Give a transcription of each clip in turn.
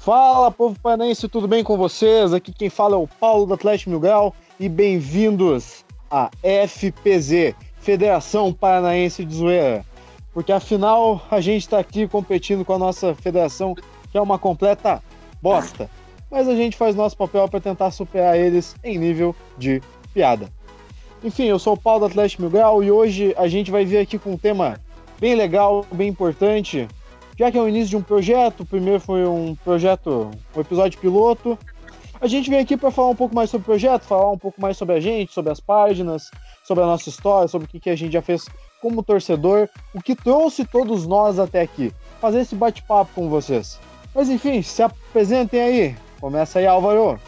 Fala, povo panense, tudo bem com vocês? Aqui quem fala é o Paulo do Atlético Mil Grau e bem-vindos à FPZ, Federação Paranaense de Zoeira. Porque afinal a gente está aqui competindo com a nossa federação, que é uma completa bosta. Mas a gente faz nosso papel para tentar superar eles em nível de piada. Enfim, eu sou o Paulo do Atlético Mil Grau e hoje a gente vai vir aqui com um tema bem legal, bem importante, já que é o início de um projeto, o primeiro foi um projeto, um episódio piloto. A gente vem aqui para falar um pouco mais sobre o projeto, falar um pouco mais sobre a gente, sobre as páginas, sobre a nossa história, sobre o que, que a gente já fez como torcedor, o que trouxe todos nós até aqui. Fazer esse bate-papo com vocês. Mas enfim, se apresentem aí. Começa aí, Álvaro.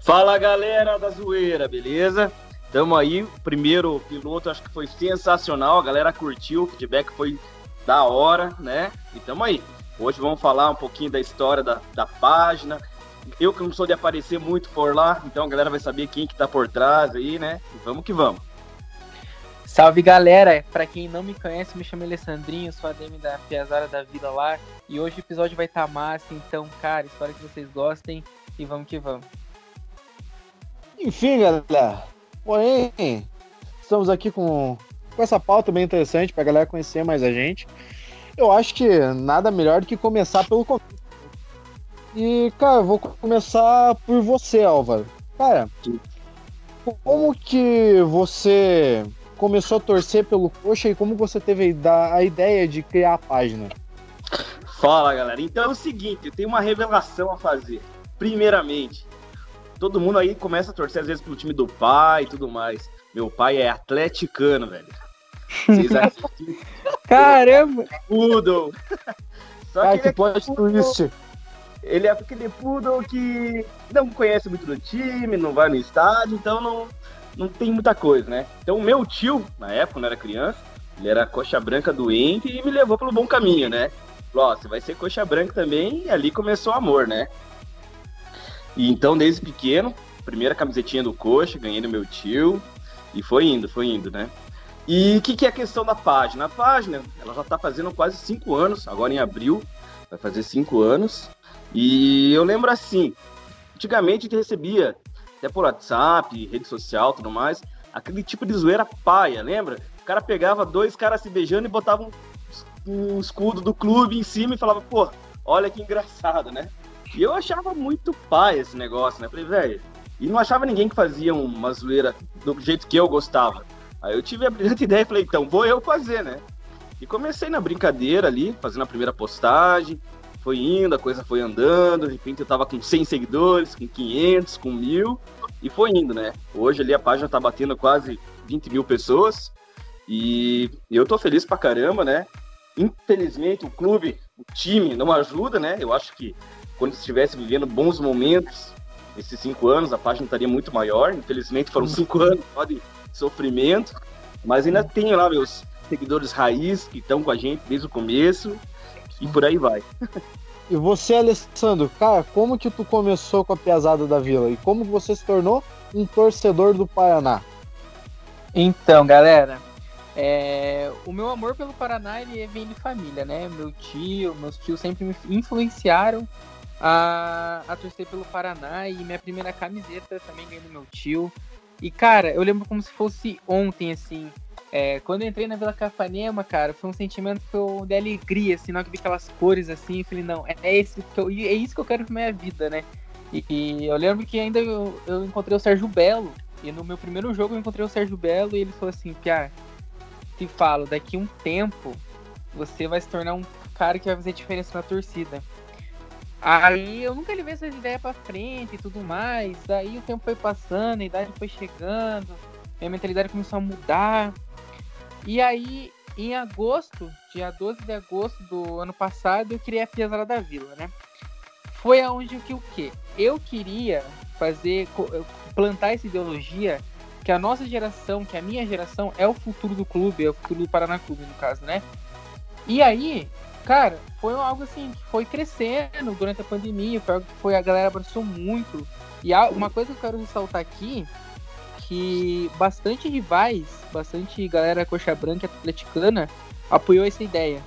Fala galera da zoeira, beleza? Tamo aí, primeiro piloto acho que foi sensacional, a galera curtiu, o feedback foi da hora, né? E tamo aí. Hoje vamos falar um pouquinho da história da, da página. Eu que não sou de aparecer muito por lá, então a galera vai saber quem que tá por trás aí, né? E vamos que vamos. Salve galera! Para quem não me conhece, me chamo Alessandrinho, sou ADM da Piazara da Vida lá. E hoje o episódio vai estar tá massa, então, cara, espero que vocês gostem e vamos que vamos. Enfim, galera. Porém, estamos aqui com com essa pauta bem interessante para a galera conhecer mais a gente. Eu acho que nada melhor do que começar pelo. E, cara, eu vou começar por você, Álvaro. Cara, como que você começou a torcer pelo Coxa e como você teve a ideia de criar a página? Fala, galera. Então é o seguinte, eu tenho uma revelação a fazer. Primeiramente, todo mundo aí começa a torcer às vezes pelo time do pai e tudo mais. Meu pai é atleticano, velho. Vocês Caramba! Poodle! Só que, Ai, que plot twist! Ele é aquele poodle que não conhece muito do time, não vai no estádio, então não, não tem muita coisa, né? Então, o meu tio, na época, quando eu era criança, ele era coxa branca doente e me levou pelo bom caminho, né? Falou, ó, você vai ser coxa branca também, e ali começou o amor, né? E então, desde pequeno, primeira camisetinha do coxa, ganhei do meu tio, e foi indo, foi indo, né? E o que, que, é a questão da página? A página, ela já está fazendo quase cinco anos, agora em abril, vai fazer cinco anos. E eu lembro assim, antigamente a gente recebia, até por WhatsApp, rede social tudo mais, aquele tipo de zoeira paia, lembra? O cara pegava dois caras se beijando e botava um, um escudo do clube em cima e falava, pô, olha que engraçado, né? E eu achava muito paia esse negócio, né? Falei, velho, e não achava ninguém que fazia uma zoeira do jeito que eu gostava. Aí eu tive a brilhante ideia e falei, então vou eu fazer, né? E comecei na brincadeira ali, fazendo a primeira postagem, foi indo, a coisa foi andando, de repente eu tava com 100 seguidores, com 500, com 1000, e foi indo, né? Hoje ali a página tá batendo quase 20 mil pessoas, e eu tô feliz pra caramba, né? Infelizmente o clube, o time não ajuda, né? Eu acho que quando estivesse vivendo bons momentos, esses cinco anos, a página estaria muito maior. Infelizmente foram cinco anos, pode sofrimento, mas ainda tenho lá meus seguidores raiz que estão com a gente desde o começo e por aí vai. E você, Alessandro, cara, como que tu começou com a Piazada da Vila e como você se tornou um torcedor do Paraná? Então, galera, é... o meu amor pelo Paraná ele vem de família, né? Meu tio, meus tios sempre me influenciaram a, a torcer pelo Paraná e minha primeira camiseta também ganhei do meu tio. E, cara, eu lembro como se fosse ontem, assim. É, quando eu entrei na Vila Capanema, cara, foi um sentimento que eu, de alegria, assim, na hora que vi aquelas cores, assim, eu falei, não, é, esse que eu, é isso que eu quero pra minha vida, né? E, e eu lembro que ainda eu, eu, encontrei o Sérgio Belo, e no meu primeiro jogo eu encontrei o Sérgio Belo, e ele falou assim, Piá, te falo, daqui um tempo, você vai se tornar um cara que vai fazer diferença na torcida. Aí eu nunca levei essas ideias pra frente e tudo mais. Daí o tempo foi passando, a idade foi chegando, minha mentalidade começou a mudar. E aí, em agosto, dia 12 de agosto do ano passado, eu criei a Piazada da Vila, né? Foi aonde que o quê? Eu queria fazer, plantar essa ideologia que a nossa geração, que a minha geração é o futuro do clube, é o futuro do Paraná Clube, no caso, né? E aí, Cara, foi algo assim que foi crescendo durante a pandemia, foi foi, a galera abraçou muito. E uma coisa que eu quero ressaltar aqui, que bastante rivais, bastante galera coxa branca atleticana apoiou essa ideia.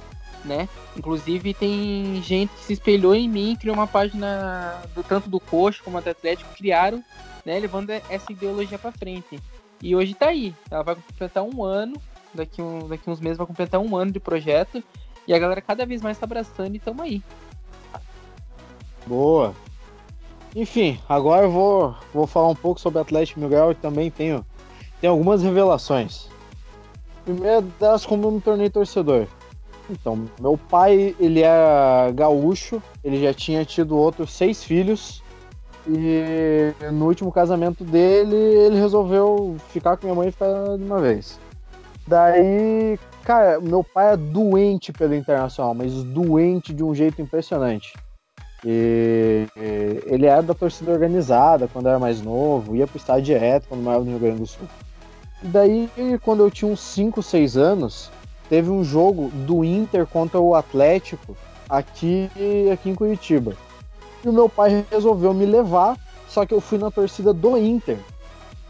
né? Inclusive tem gente que se espelhou em mim, criou uma página do tanto do Coxa como do Atlético, criaram, né, levando essa ideologia para frente. E hoje tá aí. Ela vai completar um ano, daqui, um, daqui uns meses vai completar um ano de projeto. E a galera cada vez mais tá abraçando e tamo aí. Boa. Enfim, agora eu vou, vou falar um pouco sobre Atlético Miguel e também tenho, tenho algumas revelações. Primeira delas, como eu me tornei torcedor. Então, meu pai, ele é gaúcho, ele já tinha tido outros seis filhos, e no último casamento dele, ele resolveu ficar com minha mãe e ficar de uma vez. Daí, cara, meu pai é doente pelo Internacional, mas doente de um jeito impressionante. E ele era da torcida organizada quando era mais novo, ia pro estádio direto quando morava no Rio Grande do Sul. E daí, quando eu tinha uns 5, 6 anos, teve um jogo do Inter contra o Atlético aqui, aqui em Curitiba. E o meu pai resolveu me levar, só que eu fui na torcida do Inter.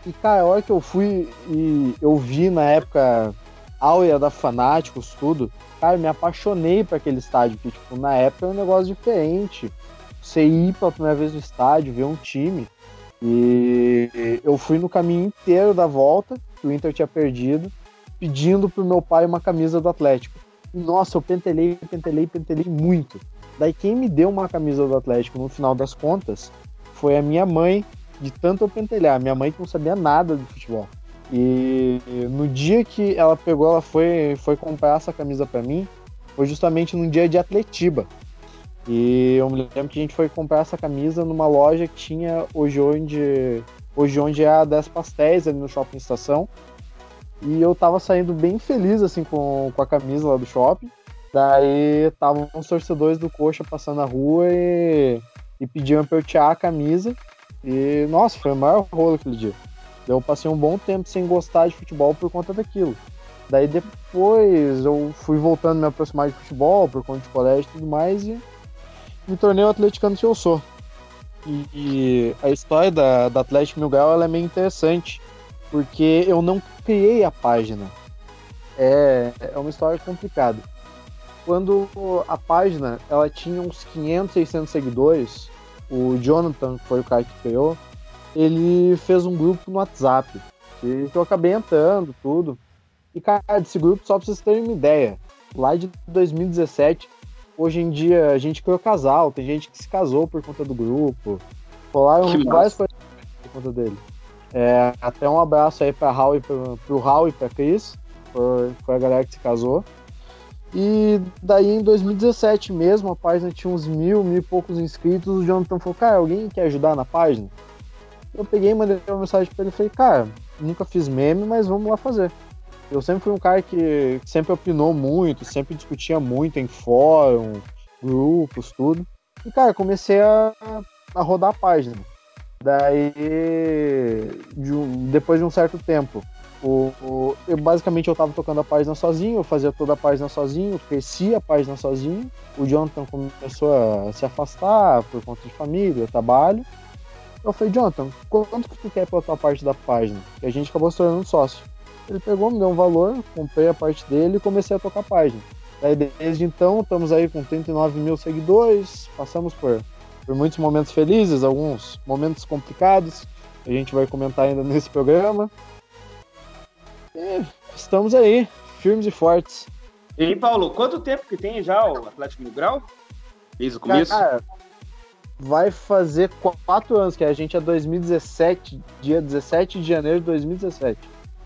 E, cara, a hora que eu fui e eu vi na época áurea da Fanáticos, tudo, cara, me apaixonei por aquele estádio, que, tipo, na época era um negócio diferente. Você ir pela primeira vez no estádio, ver um time. E eu fui no caminho inteiro da volta, que o Inter tinha perdido, pedindo pro meu pai uma camisa do Atlético. E, nossa, eu pentelei, pentelei, pentelei muito. Daí quem me deu uma camisa do Atlético no final das contas foi a minha mãe, de tanto eu pentelhar. Minha mãe que não sabia nada de futebol. E no dia que ela pegou, ela foi, foi comprar essa camisa para mim, foi justamente num dia de Atletiba. E eu me lembro que a gente foi comprar essa camisa numa loja que tinha hoje onde, hoje onde é a 10 Pastéis, ali no Shopping Estação. E eu tava saindo bem feliz, assim, com, com a camisa lá do shopping. Daí estavam os torcedores do Coxa passando na rua e, e pediam pra eu tirar a camisa. E, nossa, foi o maior rolo aquele dia. Eu passei um bom tempo sem gostar de futebol por conta daquilo. Daí depois eu fui voltando a me aproximar de futebol por conta de colégio e tudo mais e me tornei o atleticano que eu sou. E, e a história da, da Atlético Mil Grau é meio interessante, porque eu não criei a página. É, é uma história complicada. Quando a página ela tinha uns 500, 600 seguidores, o Jonathan, que foi o cara que criou, ele fez um grupo no WhatsApp, que eu acabei entrando, tudo. E, cara, desse grupo, só pra vocês terem uma ideia, lá de 2017, hoje em dia a gente criou casal, tem gente que se casou por conta do grupo, falaram várias coisas por conta dele. É, até um abraço aí pra Raul e pro, pro Raul e pra Cris, foi, foi a galera que se casou. E daí em 2017 mesmo, a página tinha uns mil, mil e poucos inscritos. O Jonathan falou: Cara, alguém quer ajudar na página? Eu peguei e mandei uma mensagem pra ele e falei: Cara, nunca fiz meme, mas vamos lá fazer. Eu sempre fui um cara que sempre opinou muito, sempre discutia muito em fórum, grupos, tudo. E, cara, comecei a, a rodar a página. Daí, de um, depois de um certo tempo, o, o, eu basicamente eu tava tocando a página sozinho, eu fazia toda a página sozinho, cresci a página sozinho. O Jonathan começou a se afastar por conta de família, trabalho. Eu falei, Jonathan, quanto que tu quer pela tua parte da página? E a gente acabou se tornando sócio. Ele pegou, me deu um valor, comprei a parte dele e comecei a tocar a página. Daí, desde então, estamos aí com 39 mil seguidores, passamos por, por muitos momentos felizes, alguns momentos complicados, a gente vai comentar ainda nesse programa. E estamos aí, firmes e fortes. E Paulo, quanto tempo que tem já o Atlético Mil Grau? Desde o começo? Cara, vai fazer quatro anos, que a gente é 2017, dia 17 de janeiro de 2017.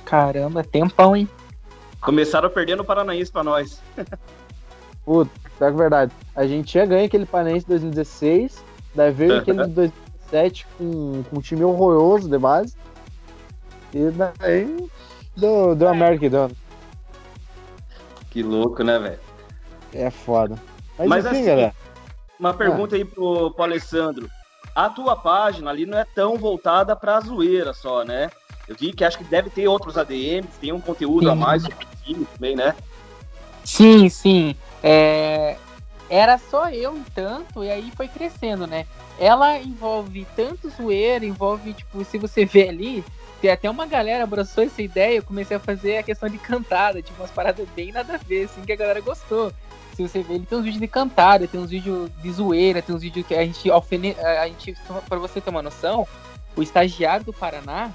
Caramba, tempão, hein? Começaram perdendo o Paranaense pra nós. Puta, é verdade. A gente tinha ganho aquele Paranaense em 2016, daí veio aquele de 2017 com, com um time horroroso de base. E daí deu, deu a merda que deu. Que louco, né, velho? É foda. Mas, Mas enfim, assim, galera. Uma pergunta aí pro, pro Alessandro. A tua página ali não é tão voltada pra zoeira só, né? Eu vi que acho que deve ter outros ADMs, tem um conteúdo Sim. a mais sobre o time também, né? Sim, sim. É, Era só eu em tanto, e aí foi crescendo, né? Ela envolve tanto zoeira, envolve, tipo, se você vê ali, tem até uma galera abraçou essa ideia, eu comecei a fazer a questão de cantada, tipo, umas paradas bem nada a ver, assim, que a galera gostou. Se você ver, ele tem uns vídeos de cantada, tem uns vídeos de zoeira, tem uns vídeos que a gente alfene... a gente, pra você ter uma noção, o estagiário do Paraná,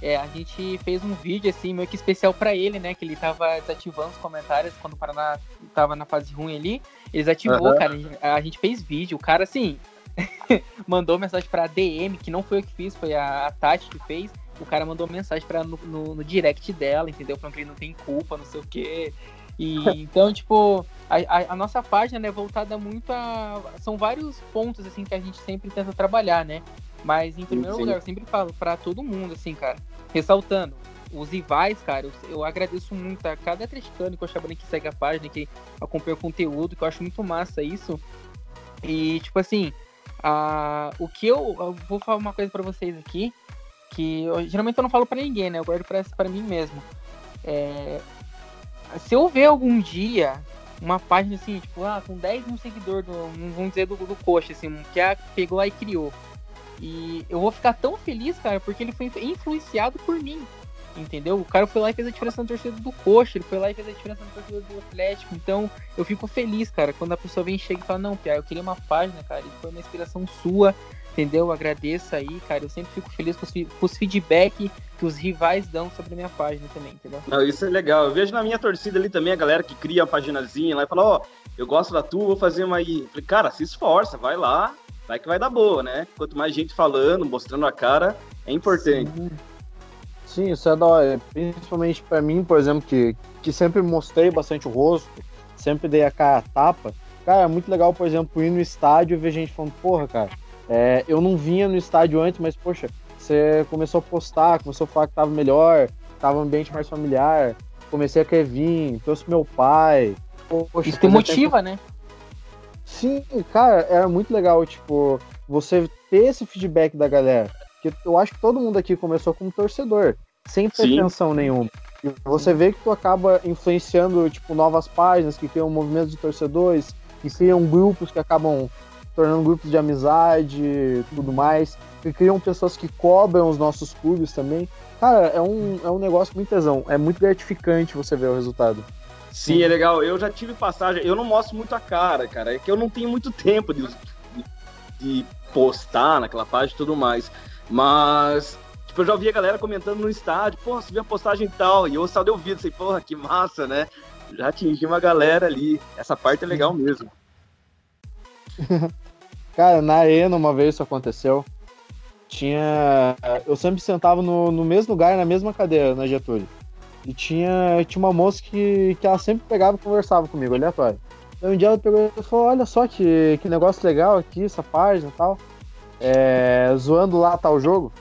é, a gente fez um vídeo assim, meio que especial para ele, né? Que ele tava desativando os comentários quando o Paraná tava na fase ruim ali. Ele desativou, uhum. cara. A gente fez vídeo. O cara, assim, mandou mensagem pra DM, que não foi eu que fiz, foi a, a Tati que fez. O cara mandou mensagem pra, no, no, no direct dela, entendeu? Falando que ele não tem culpa, não sei o quê. E, então, tipo, a, a, a, nossa página né, é voltada muito a. São vários pontos assim que a gente sempre tenta trabalhar, né? Mas em primeiro sim, lugar, eu sempre falo para todo mundo, assim, cara, ressaltando, os rivais, cara, eu, eu agradeço muito a cada atleticano e cochabana que segue a página, que acompanha o conteúdo, que eu acho muito massa isso. E, tipo assim, a, o que eu, eu vou falar uma coisa para vocês aqui, que eu, geralmente eu não falo para ninguém, né? Eu guardo para mim mesmo. É, se eu ver algum dia uma página assim, tipo, ah, com 10 mil seguidores, vamos dizer, do, do coxa, assim, que a pegou lá e criou. E eu vou ficar tão feliz, cara, porque ele foi influenciado por mim. Entendeu? O cara foi lá e fez a diferença na torcida do Coxa, ele foi lá e fez a diferença na torcida do Atlético. Então, eu fico feliz, cara, quando a pessoa vem chega e fala: Não, Pia, eu queria uma página, cara, e foi uma inspiração sua, entendeu? Agradeço aí, cara. Eu sempre fico feliz com os, com os feedback que os rivais dão sobre a minha página também, entendeu? Não, isso é legal. Eu vejo na minha torcida ali também a galera que cria a paginazinha lá e fala: Ó, oh, eu gosto da tua, vou fazer uma aí. Falei, cara, se esforça, vai lá, vai que vai dar boa, né? Quanto mais gente falando, mostrando a cara, é importante. Sim, Sim isso é da hora. Principalmente para mim, por exemplo, que, que sempre mostrei bastante o rosto, sempre dei a cara a tapa. Cara, é muito legal, por exemplo, ir no estádio e ver gente falando, porra, cara, é, eu não vinha no estádio antes, mas, poxa, você começou a postar, começou a falar que tava melhor, tava um ambiente mais familiar, comecei a querer vir, trouxe meu pai. Poxa, Isso te motiva, tempo... né? Sim, cara, era muito legal, tipo, você ter esse feedback da galera. Porque eu acho que todo mundo aqui começou como torcedor, sem pretensão Sim. nenhuma. E você vê que tu acaba influenciando, tipo, novas páginas que criam movimentos de torcedores, que criam grupos que acabam tornando grupos de amizade e tudo mais, que criam pessoas que cobram os nossos clubes também. Cara, é um, é um negócio muito tesão. É muito gratificante você ver o resultado. Sim, é legal. Eu já tive passagem. Eu não mostro muito a cara, cara. É que eu não tenho muito tempo de, de, de postar naquela página e tudo mais. Mas, tipo, eu já ouvi a galera comentando no estádio, porra, você viu a postagem e tal. E eu só dei ouvido, assim, porra, que massa, né? Já atingi uma galera ali. Essa parte é legal mesmo. cara, na arena uma vez isso aconteceu. Tinha. Eu sempre sentava no, no mesmo lugar, na mesma cadeira, na Getúlio. E tinha, tinha uma moça que, que ela sempre pegava e conversava comigo, aleatório. Então um dia ela pegou e falou, olha só que, que negócio legal aqui, essa página e tal. É, zoando lá tal jogo.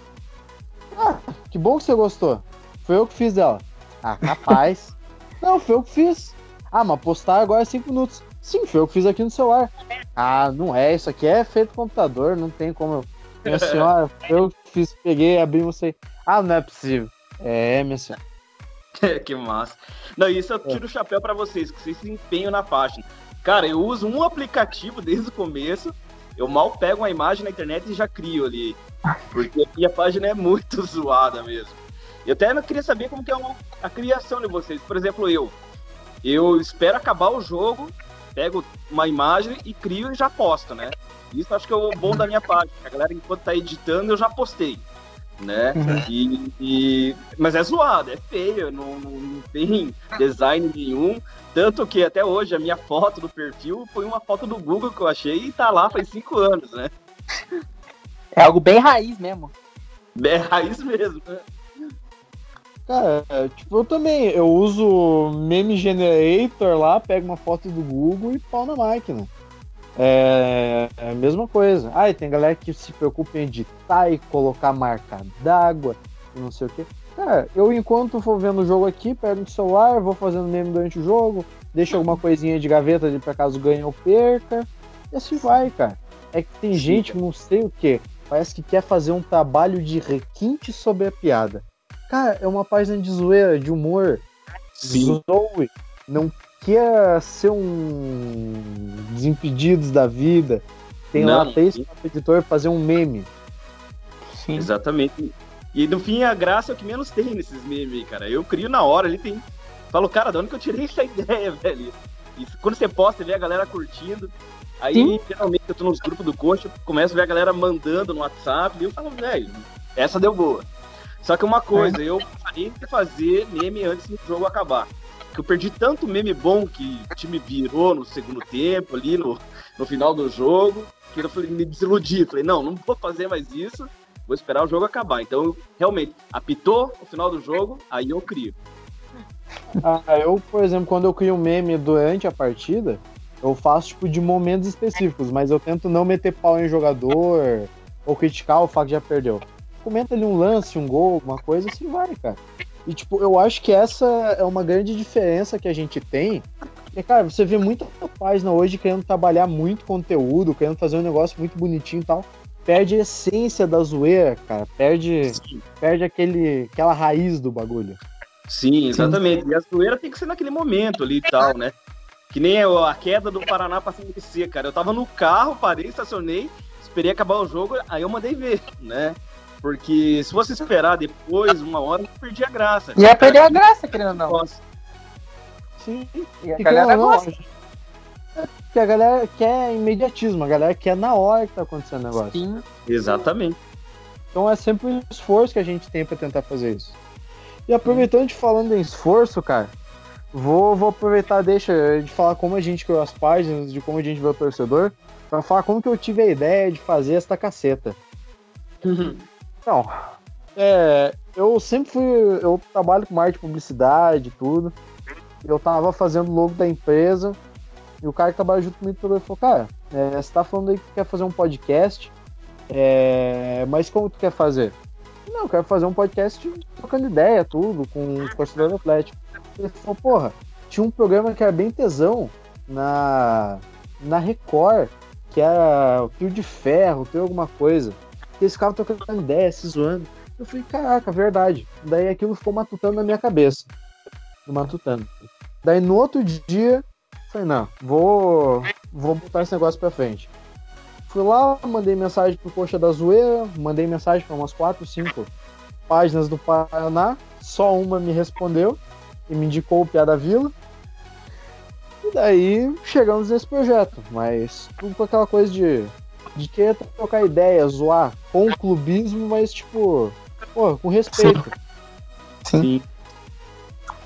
Ah, que bom que você gostou. Foi eu que fiz dela. Ah, capaz. não, foi eu que fiz. Ah, mas postar agora é 5 minutos. Sim, foi eu que fiz aqui no celular. Ah, não é, isso aqui é feito computador, não tem como. Minha senhora, eu fiz, peguei, abri mostrei. Ah, não é possível. É, minha senhora. que massa. Não, isso eu tiro o chapéu para vocês, que vocês se empenham na página. Cara, eu uso um aplicativo desde o começo. Eu mal pego uma imagem na internet e já crio ali. Porque a página é muito zoada mesmo. Eu até não queria saber como que é a criação de vocês. Por exemplo, eu. Eu espero acabar o jogo, pego uma imagem e crio e já posto, né? Isso acho que é o bom da minha página. A galera, enquanto tá editando, eu já postei né? Uhum. E, e, mas é zoado, é feio, não, não, tem design nenhum. Tanto que até hoje a minha foto do perfil foi uma foto do Google que eu achei e tá lá faz cinco anos, né? É algo bem raiz mesmo. É raiz mesmo, né? Cara, tipo, eu também, eu uso meme generator lá, pego uma foto do Google e pau na máquina. É, é, a mesma coisa. Ah, e tem galera que se preocupa em editar e colocar marca d'água e não sei o que. Cara, eu enquanto for vendo o jogo aqui, pego o celular, vou fazendo meme durante o jogo, deixo alguma coisinha de gaveta de pra caso ganhe ou perca. E assim vai, cara. É que tem gente, não sei o que, parece que quer fazer um trabalho de requinte sobre a piada. Cara, é uma página de zoeira, de humor. Sim. Zoe. Não quer ser um Desimpedidos da vida. Tem Não, lá três o editor fazer um meme. Sim. Exatamente. E no fim a graça é o que menos tem nesses memes, cara. Eu crio na hora, ele tem. Falo, cara, de onde que eu tirei essa ideia, velho? E quando você posta, você vê a galera curtindo. Aí, Sim. geralmente, eu tô nos grupos do coxa, começo a ver a galera mandando no WhatsApp, e eu falo, velho, essa deu boa. Só que uma coisa, eu parei de fazer meme antes do jogo acabar. Porque eu perdi tanto meme bom que o time virou no segundo tempo, ali no, no final do jogo, que eu falei, me desiludi. Falei, não, não vou fazer mais isso, vou esperar o jogo acabar. Então, realmente, apitou o final do jogo, aí eu crio. Ah, eu, por exemplo, quando eu crio um meme durante a partida, eu faço tipo de momentos específicos, mas eu tento não meter pau em jogador ou criticar o fato de já perdeu. Comenta ali um lance, um gol, alguma coisa, assim vai, cara. E tipo, eu acho que essa é uma grande diferença que a gente tem. Porque, cara, você vê muita página hoje querendo trabalhar muito conteúdo, querendo fazer um negócio muito bonitinho e tal. Perde a essência da zoeira, cara. Perde, perde aquele, aquela raiz do bagulho. Sim, exatamente. E a zoeira tem que ser naquele momento ali e tal, né? Que nem a queda do Paraná pra CMC, cara. Eu tava no carro, parei, estacionei, esperei acabar o jogo, aí eu mandei ver, né? Porque se você esperar depois, uma hora, eu perdi a graça. Ia perder a graça, querendo ou não. Sim, e a galera gosta. Porque a galera quer imediatismo, a galera quer na hora que tá acontecendo o negócio. Sim. Exatamente. Então é sempre um esforço que a gente tem para tentar fazer isso. E aproveitando de falando em esforço, cara, vou, vou aproveitar, deixa de falar como a gente criou as páginas, de como a gente vê o torcedor, para falar como que eu tive a ideia de fazer esta caceta. Uhum. Então, é, eu sempre fui. Eu trabalho com marketing publicidade tudo. Eu tava fazendo logo da empresa. E o cara que trabalha junto comigo falou, cara, é, você tá falando aí que quer fazer um podcast. É, mas como tu quer fazer? Não, eu quero fazer um podcast trocando ideia, tudo, com o torcedor do Atlético. Ele falou, porra, tinha um programa que era bem tesão na, na Record, que era Fio de Ferro, tem alguma coisa. Eles ficavam trocando ideia, se zoando. Eu falei, caraca, verdade. Daí aquilo ficou matutando na minha cabeça. Matutando. Daí no outro dia, falei, não, vou, vou botar esse negócio pra frente. Fui lá, mandei mensagem pro Coxa da Zoeira, mandei mensagem para umas 4, 5 páginas do Paraná, só uma me respondeu e me indicou o Piada Vila. E daí chegamos nesse projeto, mas tudo com aquela coisa de, de querer trocar ideia, zoar com clubismo, mas tipo, pô, com respeito. Sim. Sim.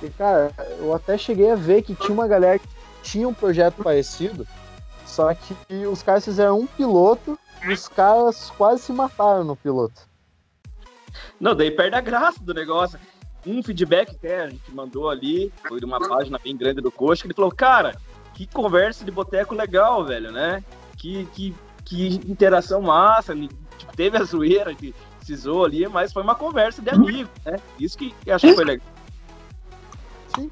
E, cara, eu até cheguei a ver que tinha uma galera que tinha um projeto parecido, só que os caras fizeram um piloto e os caras quase se mataram no piloto. Não, daí perde a graça do negócio. Um feedback que a gente mandou ali, foi de uma página bem grande do Coxa, que ele falou, cara, que conversa de boteco legal, velho, né? Que, que, que interação massa, tipo, teve a zoeira que precisou ali, mas foi uma conversa de amigo, né? Isso que eu acho que foi legal. Sim.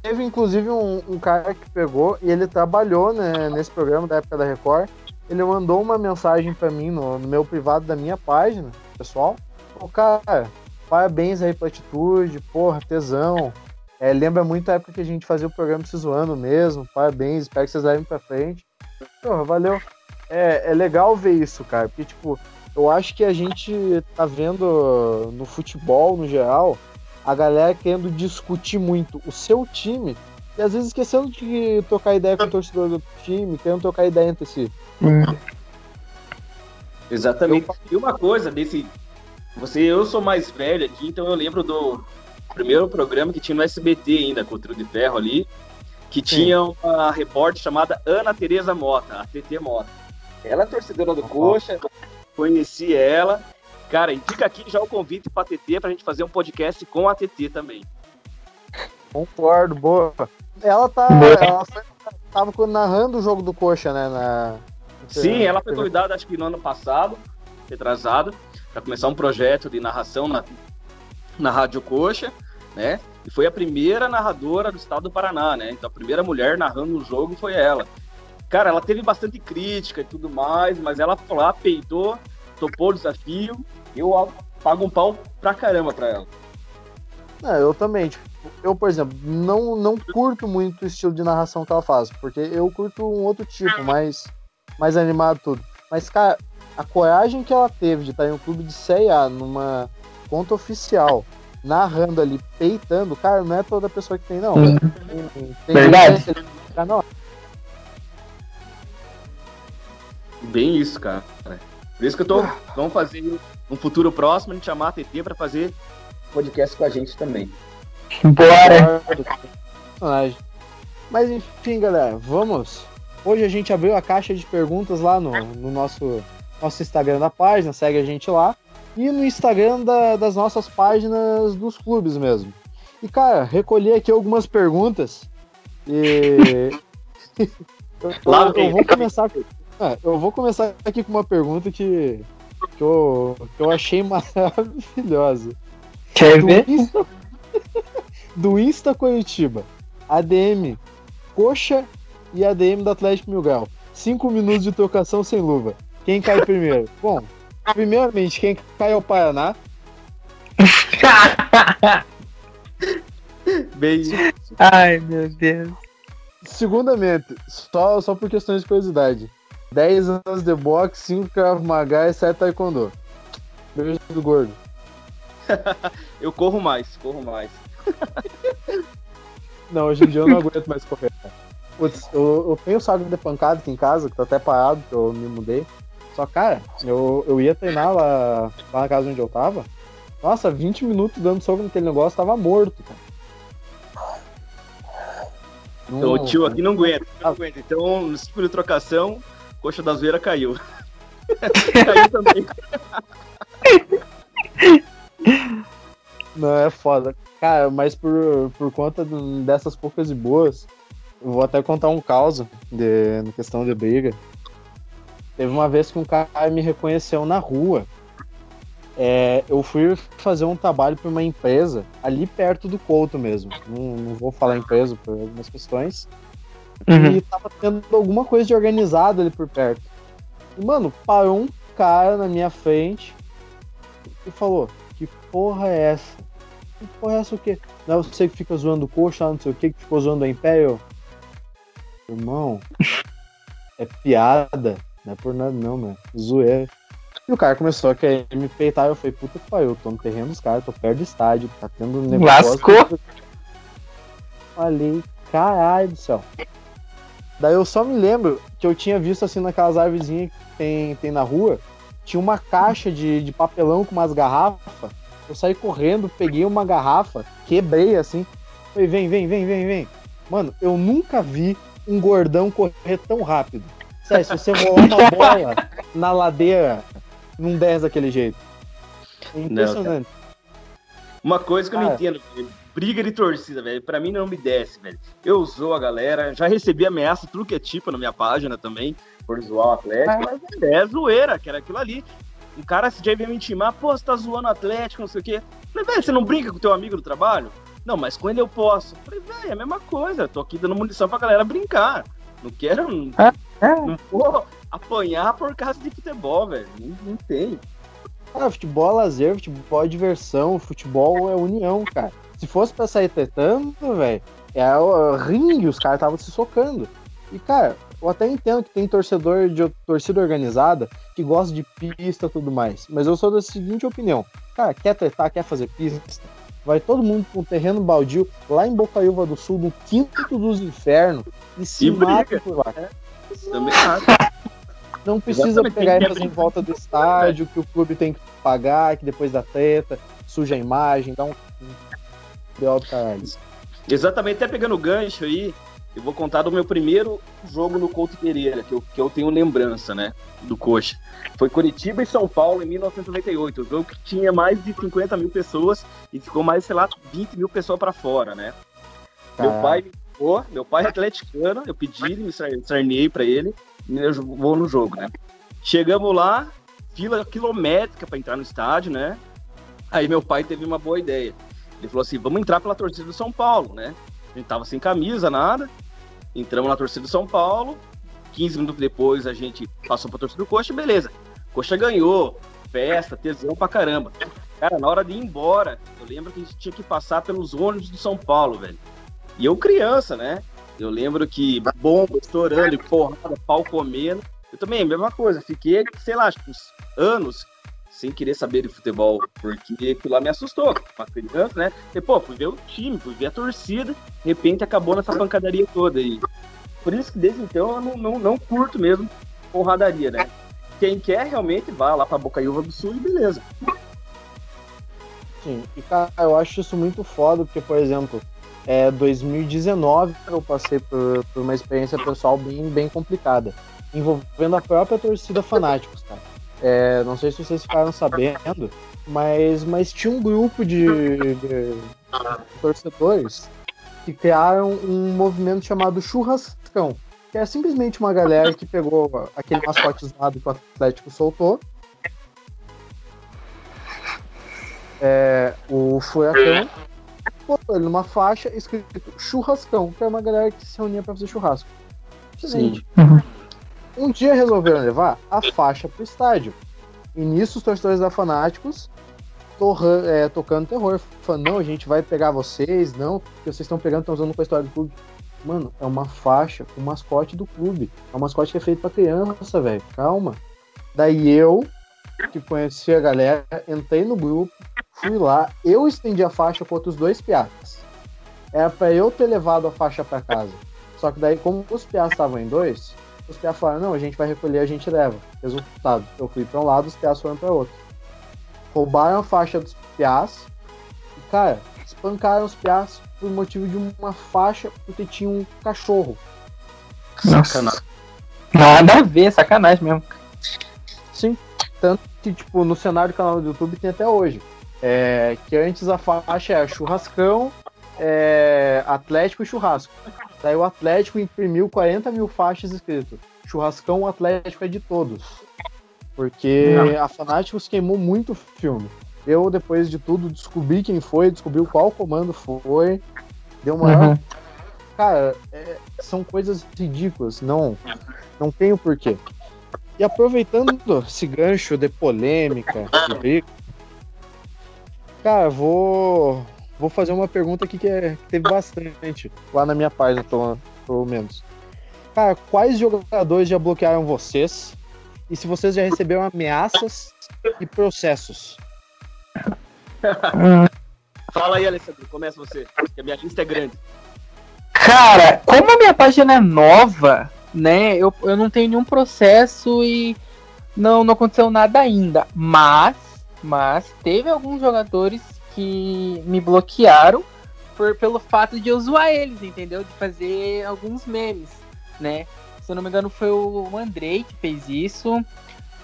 Teve inclusive um, um, cara que pegou e ele trabalhou né, nesse programa da época da Record. Ele mandou uma mensagem para mim no, no, meu privado da minha página, pessoal. O cara, parabéns aí pela atitude, porra, tesão. É, lembra muito a época que a gente fazia o programa se zoando mesmo. Parabéns, espero que vocês levem pra frente. Porra, valeu. É, é legal ver isso, cara, porque, tipo, eu acho que a gente tá vendo no futebol, no geral, a galera querendo discutir muito o seu time e às vezes esquecendo de trocar ideia com o torcedor do time, querendo trocar ideia entre si. Hum. Exatamente. Eu... E uma coisa desse. Você, eu sou mais velho aqui, então eu lembro do primeiro programa que tinha no SBT ainda, com o Trio de Ferro ali, que Sim. tinha uma repórter chamada Ana Tereza Mota, a TT Mota. Ela é torcedora do Coxa, conheci ela, Cara, e fica aqui já o convite pra TT pra gente fazer um podcast com a TT também. Concordo, boa. Ela tá. Ela tava narrando o jogo do Coxa, né? Na... Sim, ela foi convidada, acho que no ano passado, retrasado, para começar um projeto de narração na, na Rádio Coxa, né? E foi a primeira narradora do estado do Paraná, né? Então a primeira mulher narrando o jogo foi ela. Cara, ela teve bastante crítica e tudo mais, mas ela foi lá, peitou, topou o desafio eu pago um pau pra caramba pra ela. É, eu também. Tipo, eu, por exemplo, não, não curto muito o estilo de narração que ela faz, porque eu curto um outro tipo, mais, mais animado tudo. Mas, cara, a coragem que ela teve de estar em um clube de C&A, numa conta oficial, narrando ali, peitando, cara, não é toda pessoa que tem, não. Tem, tem Verdade. Gente, ficar Bem isso, cara. Por isso que eu tô. Vamos fazer um futuro próximo, a gente chamar a TT pra fazer podcast com a gente também. Bora! Personagem. Mas enfim, galera, vamos. Hoje a gente abriu a caixa de perguntas lá no, no nosso, nosso Instagram da página, segue a gente lá. E no Instagram da- das nossas páginas dos clubes mesmo. E, cara, recolhi aqui algumas perguntas. E. eu, Lá eu vem. vou começar. É, eu vou começar aqui com uma pergunta que, que, eu, que eu achei maravilhosa. Quer Do ver? Insta, do Insta Curitiba, ADM Coxa e ADM do Atlético Mil Grau. Cinco minutos de trocação sem luva. Quem cai primeiro? Bom, primeiramente, quem cai é o Paraná. Bem Ai, meu Deus. Segundamente, só, só por questões de curiosidade. 10 anos de boxe, 5 Krav Maga e 7 Taekwondo. Beijo do gordo. Eu corro mais, corro mais. Não, hoje em dia eu não aguento mais correr. Putz, eu, eu tenho saco de pancada aqui em casa, que tá até parado, que eu me mudei. Só, cara, eu, eu ia treinar lá, lá na casa onde eu tava. Nossa, 20 minutos dando soco naquele negócio, tava morto, cara. Então o tio aqui não aguenta, não aguenta. Então, no ciclo de trocação, coxa da zoeira caiu. caiu também. Não, é foda. Cara, mas por, por conta dessas poucas e boas, eu vou até contar um caos de, na questão de briga. Teve uma vez que um cara me reconheceu na rua. É, eu fui fazer um trabalho para uma empresa ali perto do Couto mesmo. Não, não vou falar empresa por algumas questões. Uhum. E tava tendo alguma coisa de organizado ali por perto. E, mano, parou um cara na minha frente e falou: Que porra é essa? Que porra é essa o quê? Não é você que fica zoando o coxa, não sei o que, que ficou zoando a Imperial? Irmão, é piada. Não é por nada, não, mano. Zoeira. E o cara começou a querer me peitar. Eu falei: Puta que pariu, eu tô no terreno dos caras, tô perto do estádio, tá tendo um negócio. Lascou. Falei, caralho do céu. Daí eu só me lembro que eu tinha visto assim naquelas árvorezinhas que tem, tem na rua, tinha uma caixa de, de papelão com umas garrafas. Eu saí correndo, peguei uma garrafa, quebrei assim. Falei, vem, vem, vem, vem, vem. Mano, eu nunca vi um gordão correr tão rápido. Sério, se você rolar uma bola na ladeira, não desce daquele jeito. É impressionante. Uma coisa que eu não Cara. entendo, velho, briga de torcida, velho. Pra mim não me desce, velho. Eu zoo a galera, já recebi ameaça, tudo que é tipo na minha página também, por zoar o Atlético, mas velho, é zoeira, que era aquilo ali. Um cara se já veio me intimar, pô, você tá zoando o Atlético, não sei o quê. Falei, velho, você não brinca com teu amigo do trabalho? Não, mas com ele eu posso. Falei, velho, é a mesma coisa, tô aqui dando munição pra galera brincar. Não quero, não, É. não vou apanhar por causa de futebol, velho. Não, não tem. Cara, futebol é lazer, futebol é diversão, futebol é união, cara. Se fosse pra sair tretando, velho, é o ringue, os caras estavam se socando. E, cara, eu até entendo que tem torcedor de torcida organizada que gosta de pista e tudo mais. Mas eu sou da seguinte opinião. Cara, quer tretar, quer fazer pista? Vai todo mundo com um terreno baldio lá em Bocaiúva do Sul, no quinto dos infernos, e se E mata por lá. Também. Não precisa Exatamente, pegar e fazer em volta do estádio, que o clube tem que pagar, que depois da treta, suja a imagem, dá um. Exatamente, até pegando o gancho aí, eu vou contar do meu primeiro jogo no Couto Pereira, que eu, que eu tenho lembrança, né, do Coxa. Foi Curitiba e São Paulo em 1998, um jogo que tinha mais de 50 mil pessoas e ficou mais, sei lá, 20 mil pessoas pra fora, né. Meu Caralho. pai me ligou, meu pai é atleticano, eu pedi, me sar- sarnei pra ele, e eu vou no jogo, né. Chegamos lá, fila quilométrica pra entrar no estádio, né. Aí meu pai teve uma boa ideia. Ele falou assim: vamos entrar pela torcida do São Paulo, né? A gente tava sem camisa, nada. Entramos na torcida do São Paulo. 15 minutos depois a gente passou pra torcida do Coxa, beleza. Coxa ganhou, festa, tesão pra caramba. Cara, na hora de ir embora, eu lembro que a gente tinha que passar pelos ônibus do São Paulo, velho. E eu criança, né? Eu lembro que bomba estourando, porrada, pau comendo. Eu também, mesma coisa. Fiquei, sei lá, uns anos sem querer saber de futebol, porque aquilo lá me assustou. Uma criança, né? E, pô, fui ver o time, fui ver a torcida, de repente acabou nessa pancadaria toda aí. Por isso que desde então eu não, não, não curto mesmo porradaria, né? Quem quer realmente vai lá pra Bocaiúva do Sul e beleza. Sim, e cara, eu acho isso muito foda, porque, por exemplo, é 2019 eu passei por, por uma experiência pessoal bem, bem complicada, envolvendo a própria torcida Fanáticos, cara. É, não sei se vocês ficaram sabendo, mas, mas tinha um grupo de, de torcedores que criaram um movimento chamado Churrascão, que é simplesmente uma galera que pegou aquele mascote usado que o Atlético soltou é, o Furacão, botou ele numa faixa escrito churrascão, que é uma galera que se reunia para fazer churrasco. Sim. Uhum. Um dia resolveram levar a faixa pro estádio. E nisso os torcedores da Fanáticos torra, é, tocando terror, falando, não, a gente vai pegar vocês, não, porque vocês estão pegando, estão usando com a história do clube. Mano, é uma faixa o mascote do clube. É um mascote que é feito pra criança, velho. Calma. Daí eu, que conheci a galera, entrei no grupo, fui lá, eu estendi a faixa com outros dois piatas. Era pra eu ter levado a faixa para casa. Só que daí, como os piatas estavam em dois, os piatas falaram, não, a gente vai recolher, a gente leva. Resultado, eu fui para um lado, os piatas foram para outro. Roubaram a faixa dos piatas e, cara, espancaram os piatas por motivo de uma faixa porque tinha um cachorro. Sacanagem. Nada a ver, sacanagem mesmo. Sim, tanto que, tipo, no cenário do canal do YouTube tem até hoje. É, que antes a faixa era churrascão, é, Atlético e churrasco. Daí o Atlético imprimiu 40 mil faixas escrito churrascão, o Atlético é de todos. Porque Não. a Fanáticos queimou muito filme. Eu, depois de tudo, descobri quem foi, descobri qual comando foi. Deu uma. Uhum. Cara, é, são coisas ridículas. Não, não tem o porquê. E aproveitando esse gancho de polêmica, de briga, Cara, vou vou fazer uma pergunta aqui que, é, que teve bastante lá na minha página, pelo, pelo menos. Cara, quais jogadores já bloquearam vocês? E se vocês já receberam ameaças e processos? Fala aí, Alessandro, começa você, que a minha lista é grande. Cara, como a minha página é nova, né, eu, eu não tenho nenhum processo e não, não aconteceu nada ainda. Mas mas teve alguns jogadores que me bloquearam por, pelo fato de eu zoar eles, entendeu? De fazer alguns memes, né? Se eu não me engano, foi o Andrei que fez isso,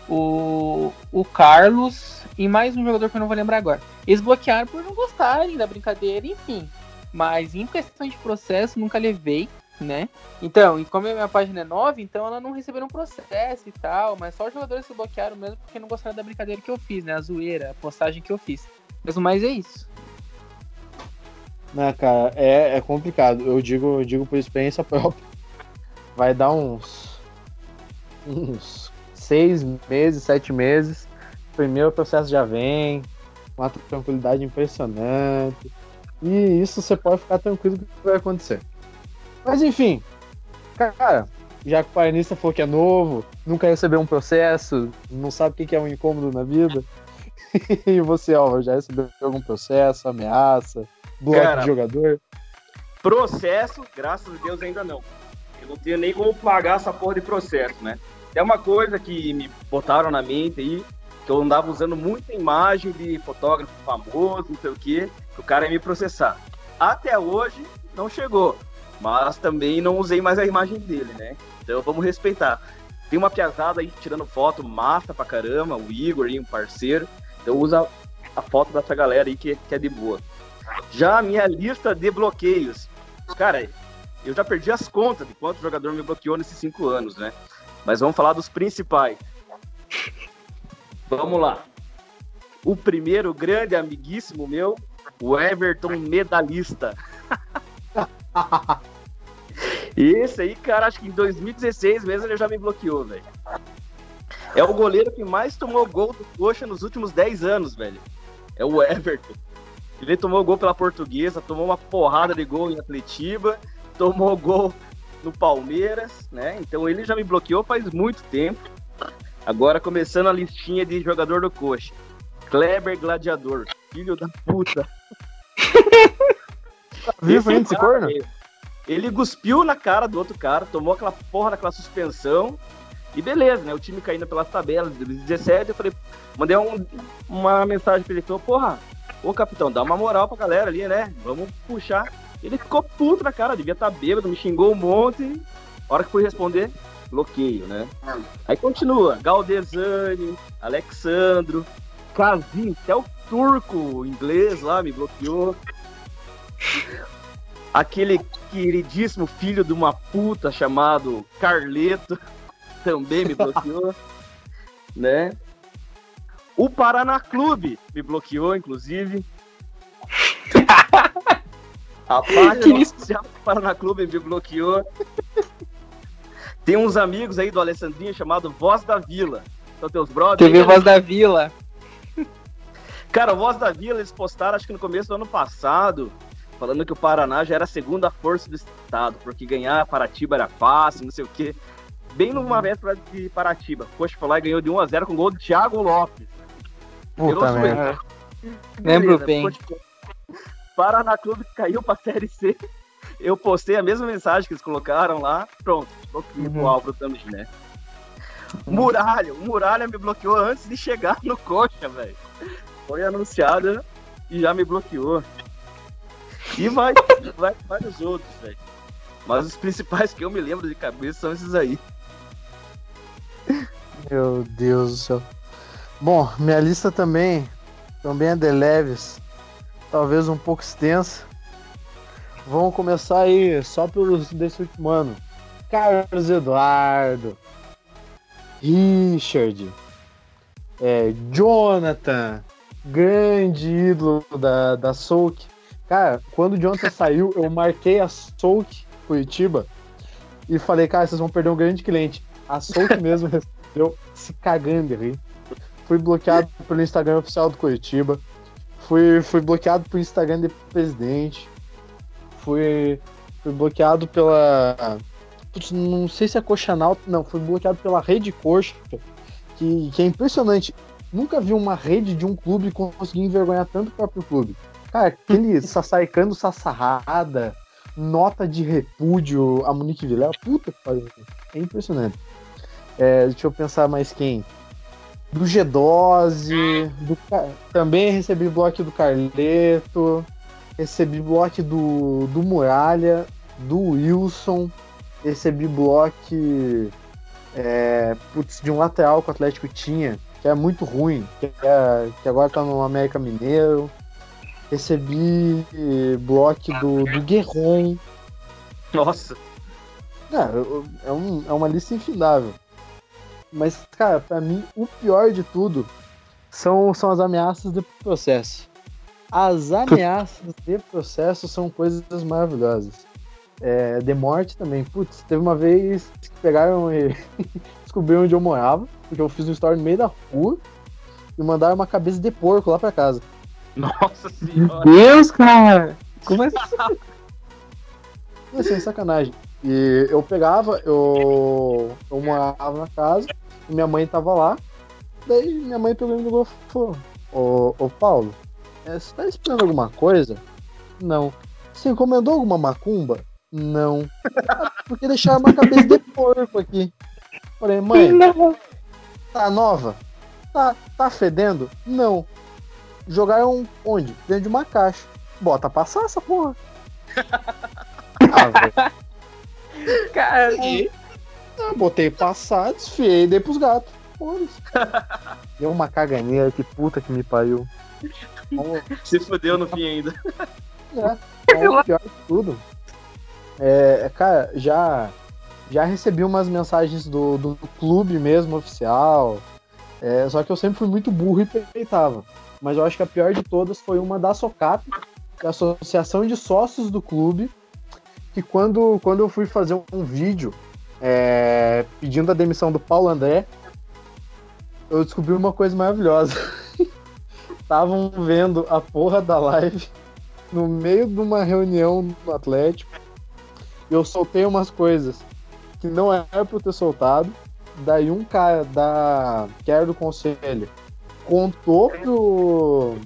o, o Carlos e mais um jogador que eu não vou lembrar agora. Eles bloquearam por não gostarem da brincadeira, enfim. Mas em questão de processo, nunca levei né? Então, como a minha página é nova, então ela não recebeu um processo e tal, mas só os jogadores se bloquearam mesmo porque não gostaram da brincadeira que eu fiz, né? A zoeira, a postagem que eu fiz. Mas mais é isso. Não, cara, é, é complicado. Eu digo, eu digo por experiência própria. Vai dar uns. uns seis meses, sete meses. Primeiro processo já vem. Uma tranquilidade impressionante. E isso você pode ficar tranquilo que vai acontecer. Mas enfim, cara, já que o painista falou que é novo, nunca recebeu um processo, não sabe o que é um incômodo na vida. e você, Álvaro, já recebeu algum processo, ameaça, bloco cara, de jogador? Processo, graças a Deus, ainda não. Eu não tenho nem como pagar essa porra de processo, né? É uma coisa que me botaram na mente aí, que eu andava usando muita imagem de fotógrafo famoso, não sei o quê, que o cara ia me processar. Até hoje, não chegou mas também não usei mais a imagem dele, né? Então vamos respeitar. Tem uma piazada aí tirando foto massa pra caramba, o Igor aí, um parceiro. Então usa a foto dessa galera aí que, que é de boa. Já a minha lista de bloqueios. Cara, eu já perdi as contas de quanto jogador me bloqueou nesses cinco anos, né? Mas vamos falar dos principais. Vamos lá. O primeiro grande amiguíssimo meu, o Everton medalhista. Esse aí, cara, acho que em 2016 mesmo ele já me bloqueou, velho. É o goleiro que mais tomou gol do Coxa nos últimos 10 anos, velho. É o Everton. Ele tomou gol pela Portuguesa, tomou uma porrada de gol em Atletiba, tomou gol no Palmeiras, né? Então ele já me bloqueou faz muito tempo. Agora começando a listinha de jogador do Coxa. Kleber Gladiador, filho da puta. Vivo ainda esse corno? Ele cuspiu na cara do outro cara, tomou aquela porra daquela suspensão. E beleza, né? O time caindo pelas tabelas de 2017. Eu falei, mandei um, uma mensagem pra ele: falou, porra, ô capitão, dá uma moral pra galera ali, né? Vamos puxar. Ele ficou puto na cara, devia estar tá bêbado, me xingou um monte. A hora que fui responder, bloqueio, né? Aí continua, Galdesani, Alexandro, Casim, até o turco inglês lá me bloqueou. Aquele queridíssimo filho de uma puta chamado Carleto também me bloqueou, né? O Paraná Clube me bloqueou, inclusive. A página oficial do Paraná Clube me bloqueou. Tem uns amigos aí do Alessandrinho chamado Voz da Vila. São teus brothers. TV Voz da Vila. Cara, o Voz da Vila eles postaram acho que no começo do ano passado, falando que o Paraná já era a segunda força do estado, porque ganhar Paratiba era fácil, não sei o quê. Bem numa véspera de Paratiba. Coxa foi lá e ganhou de 1x0 com gol do Thiago Lopes. Puta merda. Lembro bem. Paraná Clube caiu pra Série C. Eu postei a mesma mensagem que eles colocaram lá. Pronto, bloqueei uhum. pro Álvaro também, né? Muralha, o Muralha me bloqueou antes de chegar no coxa, velho. Foi anunciada e já me bloqueou. E vai, vai vários outros, velho. Mas os principais que eu me lembro de cabeça são esses aí. Meu Deus do céu. Bom, minha lista também, também é de leves talvez um pouco extensa. Vamos começar aí só pelos desse último ano. Carlos Eduardo, Richard, é, Jonathan, grande ídolo da, da Souk. Cara, quando o Jonathan saiu, eu marquei a Souk Curitiba e falei, cara, vocês vão perder um grande cliente. A Souk mesmo recebeu se cagando ali. Fui bloqueado pelo Instagram oficial do Curitiba. Fui, fui bloqueado pro Instagram do presidente. Fui, fui bloqueado pela. Putz, não sei se é Coxa Nauta. Não, fui bloqueado pela Rede Coxa. Que, que é impressionante. Nunca vi uma rede de um clube conseguir envergonhar tanto o próprio clube. Cara, aquele Sassaicando Sassarrada, nota de repúdio a Monique Vilela. Puta que pariu. É impressionante. É, deixa eu pensar mais quem do G12, do, também recebi bloco do Carleto, recebi bloco do, do Muralha, do Wilson, recebi bloco é, putz, de um lateral que o Atlético tinha, que é muito ruim, que, é, que agora tá no América Mineiro. Recebi bloco do, do Guerron. Nossa! É, é, um, é uma lista infindável. Mas, cara, para mim, o pior de tudo são, são as ameaças de processo. As ameaças de processo são coisas maravilhosas. É, de morte também. Putz, teve uma vez que pegaram e descobriram onde eu morava, porque eu fiz um story no meio da rua e mandaram uma cabeça de porco lá pra casa. Nossa senhora! Meu Deus, cara! Como é isso? É sem sacanagem. E eu pegava, eu, eu morava na casa, minha mãe tava lá, daí minha mãe pegou e me ligou e falou, ô, ô Paulo, é, você tá esperando alguma coisa? Não. Você encomendou alguma macumba? Não. Porque deixaram uma cabeça de porco aqui. Falei, mãe, não. tá nova? Tá, tá fedendo? Não. Jogaram onde? Dentro de uma caixa. Bota passar essa porra. ah, Cara. E... Ah, botei passar, desfiei e dei pros gatos. Deu uma caganeira, que puta que me pariu. Se fudeu no fim ainda. É, é o pior de tudo. É, cara, já, já recebi umas mensagens do, do, do clube mesmo, oficial. É, só que eu sempre fui muito burro e peitava. Mas eu acho que a pior de todas foi uma da SOCAP, que é a Associação de Sócios do Clube, que quando, quando eu fui fazer um vídeo é, pedindo a demissão do Paulo André, eu descobri uma coisa maravilhosa. Estavam vendo a porra da live no meio de uma reunião do Atlético. E eu soltei umas coisas que não era pra eu ter soltado. Daí um cara da, que era do conselho contou pro,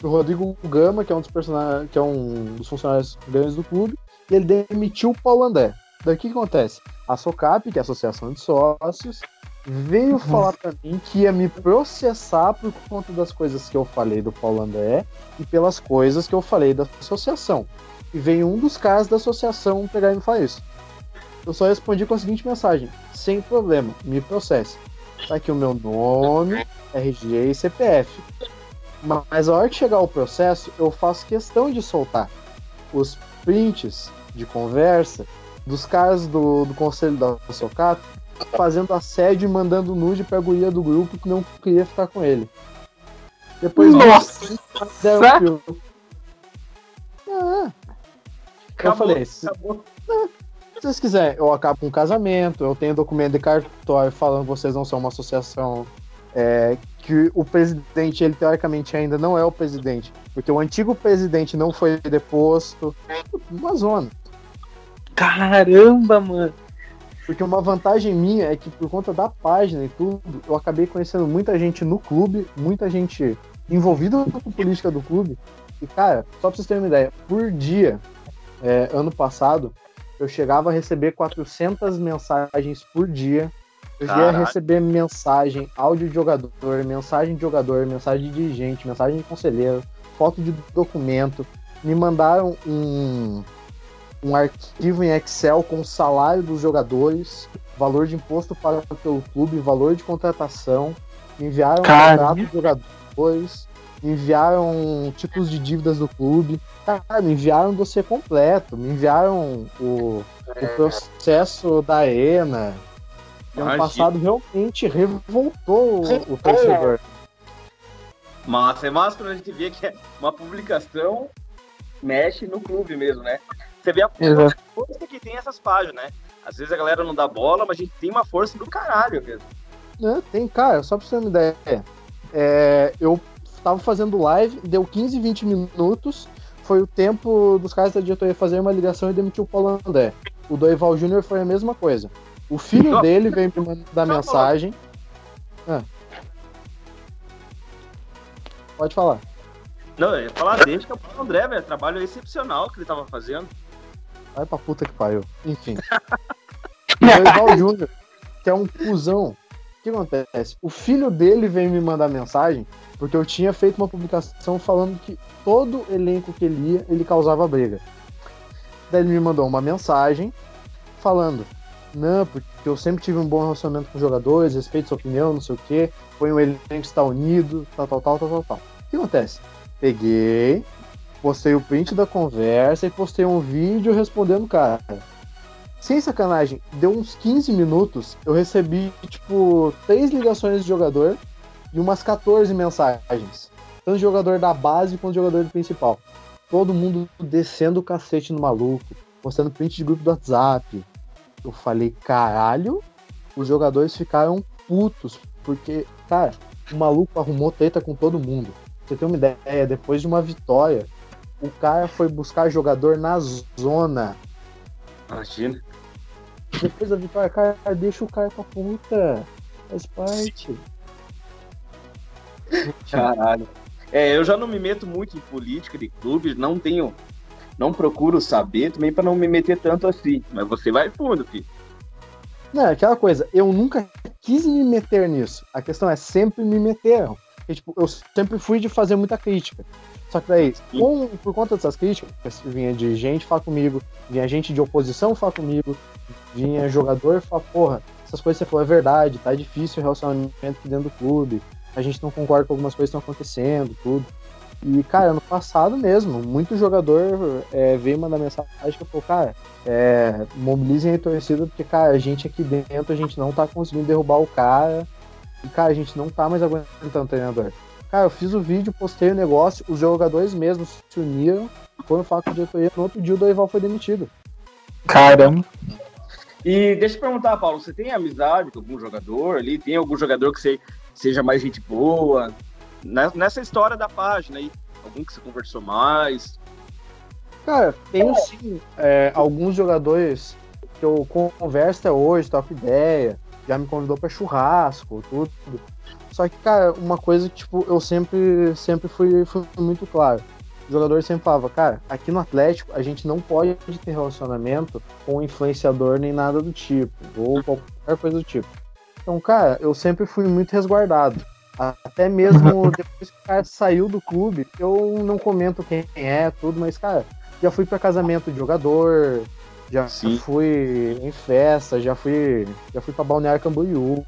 pro Rodrigo Gama, que é um dos personagens, que é um dos funcionários grandes do clube, e ele demitiu o Paulo André. Daí o que acontece? A SOCAP, que é a Associação de Sócios, veio falar para mim que ia me processar por conta das coisas que eu falei do Paulo André e pelas coisas que eu falei da associação. E veio um dos caras da associação pegar e me falar isso. Eu só respondi com a seguinte mensagem: sem problema, me processe. Tá aqui o meu nome, RG e CPF. Mas a hora que chegar o processo, eu faço questão de soltar os prints de conversa dos caras do, do conselho da Socato fazendo assédio e mandando nude pra guria do grupo que não queria ficar com ele. Depois Nossa! deram ah, eu falei, se, acabou. se vocês quiserem, eu acabo com um casamento, eu tenho documento de cartório falando que vocês não são uma associação. É, que o presidente, ele teoricamente ainda não é o presidente, porque o antigo presidente não foi deposto. Uma zona. Caramba, mano. Porque uma vantagem minha é que por conta da página e tudo, eu acabei conhecendo muita gente no clube, muita gente envolvida com política do clube. E, cara, só pra vocês terem uma ideia, por dia, é, ano passado, eu chegava a receber 400 mensagens por dia. Eu ia receber mensagem, áudio de jogador, mensagem de jogador, mensagem de dirigente, mensagem de conselheiro, foto de documento. Me mandaram um, um arquivo em Excel com o salário dos jogadores, valor de imposto pago pelo clube, valor de contratação. Me enviaram Caralho. contrato de jogadores, me enviaram tipos de dívidas do clube. Cara, me enviaram um dossiê completo, me enviaram o, o processo da ENA. E ano passado realmente revoltou o, o torcedor. Massa, é massa quando a gente vê que é uma publicação mexe no clube mesmo, né? Você vê a Exato. força que tem essas páginas, né? Às vezes a galera não dá bola, mas a gente tem uma força do caralho mesmo. Né, tem, cara, só pra você ter uma ideia. é, eu tava fazendo live, deu 15, 20 minutos. Foi o tempo dos caras da diretoria fazer uma ligação e demitir o Paulo André. O Doival Júnior foi a mesma coisa. O filho Não. dele veio me mandar Não, mensagem. Ah. Pode falar. Não, eu ia falar dele que é o Paulo André, velho. Trabalho excepcional que ele tava fazendo. Vai pra puta que pariu. Enfim. o Dorival Júnior, que é um cuzão. O que acontece? O filho dele veio me mandar mensagem porque eu tinha feito uma publicação falando que todo elenco que ele ia, ele causava briga. Daí ele me mandou uma mensagem falando: Não, porque eu sempre tive um bom relacionamento com os jogadores, respeito sua opinião, não sei o quê. Foi um elenco que está unido, tal, tal, tal, tal, tal, tal. O que acontece? Peguei, postei o print da conversa e postei um vídeo respondendo o cara. Sem sacanagem, deu uns 15 minutos, eu recebi, tipo, três ligações de jogador e umas 14 mensagens. Tanto jogador da base quanto jogador do principal. Todo mundo descendo o cacete no maluco, postando print de grupo do WhatsApp. Eu falei, caralho, os jogadores ficaram putos, porque, cara, o maluco arrumou treta com todo mundo. Pra você ter uma ideia, depois de uma vitória, o cara foi buscar jogador na zona. Imagina. Depois da vitória, cara, deixa o cara pra puta. Faz parte. Caralho. É, eu já não me meto muito em política de clubes, não tenho. Não procuro saber também pra não me meter tanto assim. Mas você vai fundo, filho. Não, é aquela coisa, eu nunca quis me meter nisso. A questão é sempre me meteram. Porque, tipo, eu sempre fui de fazer muita crítica. Só que daí, com- por conta dessas críticas, vinha de gente falar comigo, vinha gente de oposição falar comigo, vinha jogador falar, porra, essas coisas que você falou é verdade, tá difícil o relacionamento aqui dentro do clube, a gente não concorda com algumas coisas que estão acontecendo, tudo. E, cara, ano passado mesmo, muito jogador é, veio mandar mensagem que falei, cara, é, mobilizem a torcida, porque, cara, a gente aqui dentro, a gente não tá conseguindo derrubar o cara. E, cara, a gente não tá mais aguentando o treinador. Cara, eu fiz o vídeo, postei o negócio, os jogadores mesmos se uniram, foram falar com a diretoria, no outro dia o Dorival foi demitido. Caramba. E deixa eu perguntar, Paulo, você tem amizade com algum jogador ali? Tem algum jogador que você, seja mais gente boa? Ne- Nessa história da página aí, algum que você conversou mais? Cara, tenho sim é, alguns jogadores que eu converso até hoje, troco ideia, já me convidou pra churrasco, tudo. Só que, cara, uma coisa que, tipo, eu sempre, sempre fui, fui muito claro. o jogador sempre falava, cara, aqui no Atlético a gente não pode ter relacionamento com influenciador nem nada do tipo, ou qualquer coisa do tipo. Então, cara, eu sempre fui muito resguardado. Até mesmo depois que o cara saiu do clube, eu não comento quem é, tudo, mas, cara, já fui para casamento de jogador, já Sim. fui em festa, já fui, já fui para Balneário Camboriú.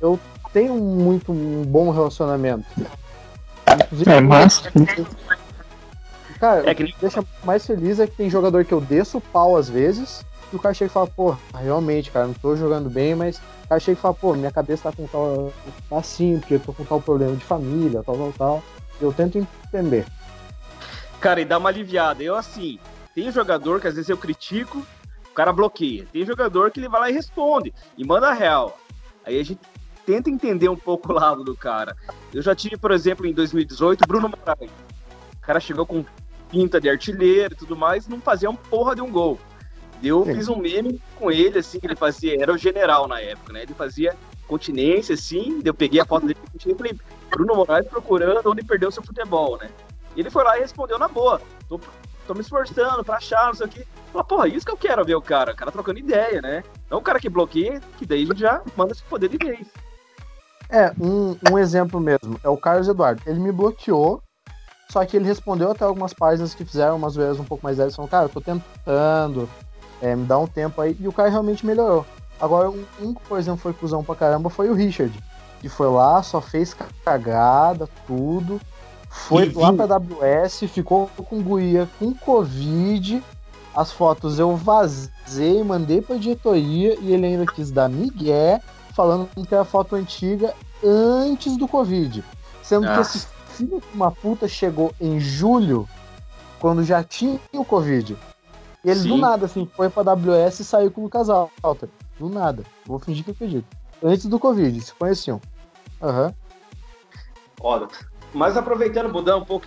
Eu tenho muito um bom relacionamento. Inclusive, é, mas... Cara, é que... o que deixa mais feliz é que tem jogador que eu desço pau às vezes, e o cara chega e fala, pô, realmente, cara, não tô jogando bem, mas o cara chega e fala, pô, minha cabeça tá com tal. tá assim, porque eu tô com tal problema de família, tal, tal, tal. Eu tento entender. Cara, e dá uma aliviada. Eu, assim, tem jogador que às vezes eu critico, o cara bloqueia. Tem jogador que ele vai lá e responde, e manda real. Aí a gente tenta entender um pouco o lado do cara. Eu já tive, por exemplo, em 2018, Bruno Moraes. O cara chegou com pinta de artilheiro e tudo mais, não fazia uma porra de um gol. Eu Sim. fiz um meme com ele, assim, que ele fazia, era o general na época, né? Ele fazia continência, assim, eu peguei a foto dele e falei, Bruno Moraes procurando onde perdeu seu futebol, né? E ele foi lá e respondeu na boa. Tô, tô me esforçando pra achar, não sei o quê. Falei, porra, isso que eu quero ver o cara, o cara trocando ideia, né? Não o cara que bloqueia, que daí já manda se poder de vez. É, um, um exemplo mesmo, é o Carlos Eduardo. Ele me bloqueou, só que ele respondeu até algumas páginas que fizeram umas vezes um pouco mais velhas, falando, cara, eu tô tentando, é, me dá um tempo aí, e o cara realmente melhorou. Agora, um, um que, por exemplo, foi cuzão pra caramba foi o Richard, que foi lá, só fez cagada, tudo, foi e lá pra WS, ficou com guia com Covid, as fotos eu vazei, mandei pra diretoria, e ele ainda quis dar migué, falando que era foto antiga antes do Covid. Sendo ah. que esse filho de uma puta chegou em julho, quando já tinha o Covid. E ele Sim. do nada, assim, foi pra WS e saiu com o Lucas Alter. Do nada. Vou fingir que acredito. Antes do Covid, se conheciam. Aham. Uhum. Olha, mas aproveitando, mudar um pouco,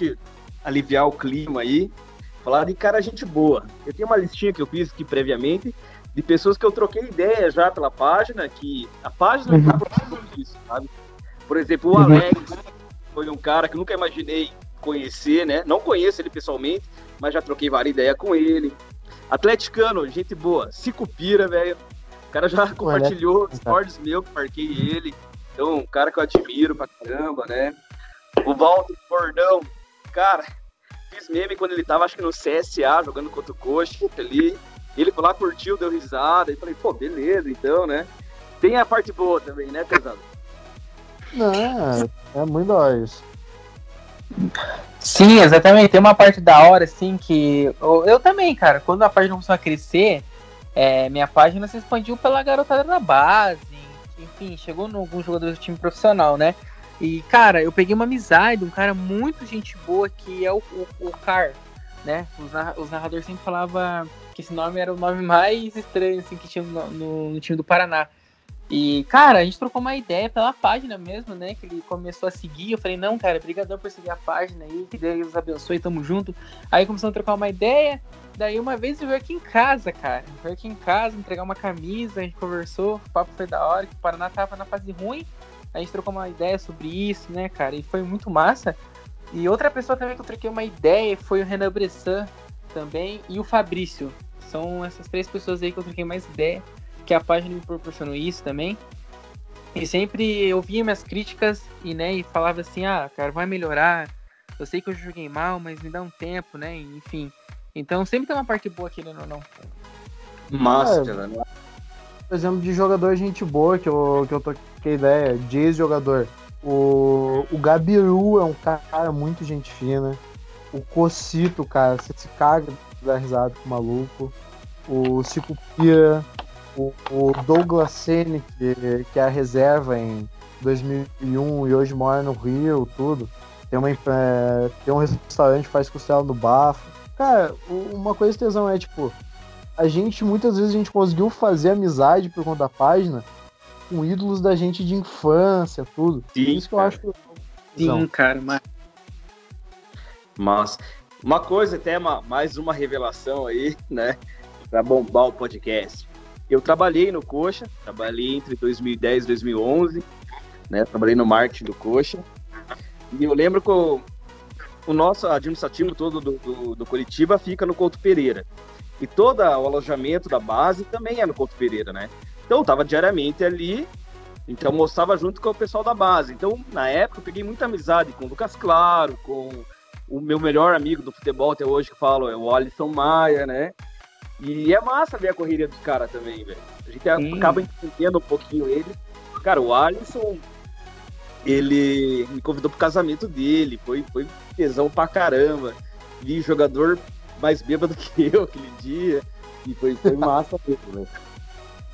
aliviar o clima aí, falar de cara gente boa. Eu tenho uma listinha que eu fiz aqui previamente de pessoas que eu troquei ideia já pela página, que a página uhum. tá disso, sabe? Por exemplo, o uhum. Alex, foi um cara que nunca imaginei conhecer, né? Não conheço ele pessoalmente, mas já troquei várias ideias com ele. Atleticano, gente boa. Cicupira, velho. O cara já compartilhou stories meu que marquei ele. Então, um cara que eu admiro pra caramba, né? O Walter Bordão, cara, fiz meme quando ele tava, acho que no CSA, jogando contra o Coxa ali. Ele foi lá, curtiu, deu risada. E falei, pô, beleza, então, né? Tem a parte boa também, né, pesado? Não, é muito da hora isso. Sim, exatamente. Tem uma parte da hora, assim, que. Eu, eu também, cara, quando a página começou a crescer, é, minha página se expandiu pela garotada da base. Enfim, chegou em alguns jogadores do time profissional, né? E, cara, eu peguei uma amizade, um cara muito gente boa que é o, o, o Car, né? Os, narra os narradores sempre falavam que esse nome era o nome mais estranho, assim, que tinha no, no, time do Paraná. E, cara, a gente trocou uma ideia pela página mesmo, né? Que ele começou a seguir. Eu falei, não, cara, brigadão por seguir a página aí, que Deus abençoe, tamo junto. Aí começamos a trocar uma ideia. Daí uma vez ele veio aqui em casa, cara. Veio aqui em casa, entregar uma camisa, a gente conversou, o papo foi da hora, que o Paraná tava na fase ruim. A gente trocou uma ideia sobre isso, né, cara? E foi muito massa. E outra pessoa também que eu troquei uma ideia foi o Renan Bressan também e o Fabrício. São essas três pessoas aí que eu troquei mais ideia que a página me proporcionou isso também. E sempre eu via minhas críticas e, né, e falava assim, ah, cara, vai melhorar. Eu sei que eu joguei mal, mas me dá um tempo, né? Enfim. Então sempre tem uma parte boa aqui, né, não, não. Massa, é, né? Por exemplo, de jogador gente boa, que eu, que eu toquei ideia, de ex-jogador. O, o Gabiru é um cara muito gente fina. O Cocito, cara, você se caga da risada com o maluco. O Cico o, o Douglas Sene, que, que é a reserva em 2001 e hoje mora no Rio, tudo. Tem, uma, é, tem um restaurante que faz costela no bafo. Cara, uma coisa tesão é, tipo, a gente, muitas vezes, a gente conseguiu fazer amizade por conta da página com ídolos da gente de infância, tudo. Sim, Isso que eu acho que... Sim, cara, mas... Mas, uma coisa, até uma, mais uma revelação aí, né? Pra bombar o podcast. Eu trabalhei no Coxa, trabalhei entre 2010 e 2011, né? Trabalhei no marketing do Coxa. E eu lembro que eu, o nosso administrativo todo do, do, do Curitiba fica no Couto Pereira. E todo o alojamento da base também é no Couto Pereira, né? Então eu tava diariamente ali, então almoçava junto com o pessoal da base. Então, na época, eu peguei muita amizade com o Lucas Claro, com o meu melhor amigo do futebol até hoje que falo, é o Alisson Maia, né? E é massa ver a correria dos caras também, velho. A gente Sim. acaba entendendo um pouquinho ele. Cara, o Alisson, ele me convidou pro casamento dele, foi, foi tesão pra caramba. Vi jogador mais bêbado que eu aquele dia. E foi, foi massa mesmo, velho.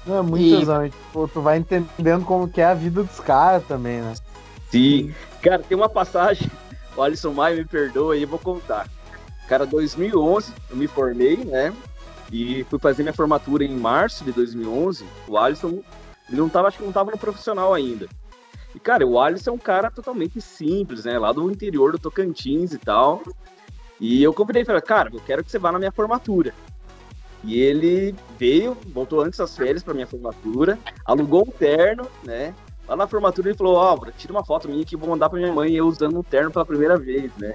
É muito e... tesão. Tipo, tu vai entendendo como que é a vida dos caras também, né? Sim. Cara, tem uma passagem, o Alisson Maia me perdoa aí, eu vou contar. Cara, 2011, eu me formei, né? E fui fazer minha formatura em março de 2011. O Alisson, ele não tava, acho que não tava no profissional ainda. E, cara, o Alisson é um cara totalmente simples, né? Lá do interior do Tocantins e tal. E eu convidei, falei, cara, eu quero que você vá na minha formatura. E ele veio, voltou antes das férias para minha formatura, alugou um terno, né? Lá na formatura ele falou, ó, tira uma foto minha que eu vou mandar para minha mãe eu usando um terno pela primeira vez, né?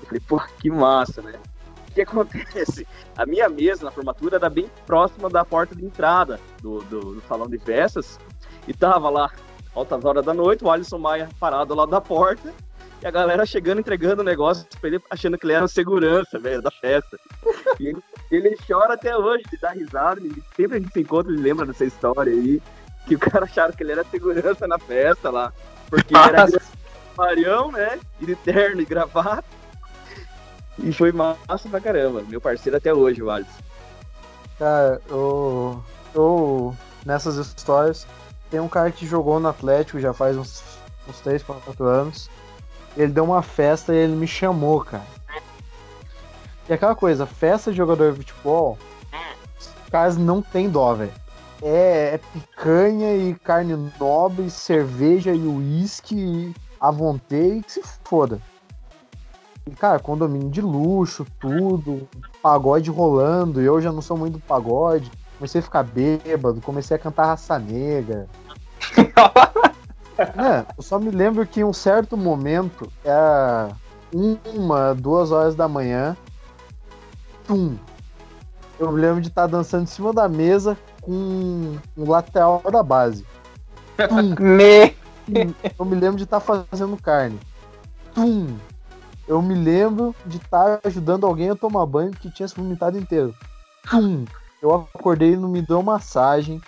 Eu falei, pô, que massa, né? O que acontece? A minha mesa na formatura era bem próxima da porta de entrada do, do, do salão de festas. E tava lá, altas horas da noite, o Alisson Maia parado lá da porta. E a galera chegando, entregando o negócio ele, achando que ele era segurança, velho, da festa. E ele, ele, chora até hoje, de dar risada. Ele, sempre a gente se encontra, ele lembra dessa história aí. Que o cara acharam que ele era segurança na festa lá. Porque ele era Marião, né? E de terno e gravata. E foi massa pra caramba. Meu parceiro até hoje, o Alisson. Cara, eu, eu. Nessas histórias, tem um cara que jogou no Atlético já faz uns, uns 3, 4 anos. Ele deu uma festa e ele me chamou, cara. E aquela coisa, festa de jogador de futebol, os caras não tem dó, velho. É, é, picanha e carne nobre, cerveja e uísque à vontade, que se foda. E, cara, condomínio de luxo, tudo, pagode rolando. Eu já não sou muito do pagode. Comecei a ficar bêbado, comecei a cantar raça negra. é, eu só me lembro que em um certo momento, era uma, duas horas da manhã, tum. Eu me lembro de estar dançando em cima da mesa com um lateral da base. Tum. Me... Eu me lembro de estar fazendo carne. Tum eu me lembro de estar ajudando alguém a tomar banho que tinha se vomitado inteiro. Pum! Eu acordei no me deu massagem.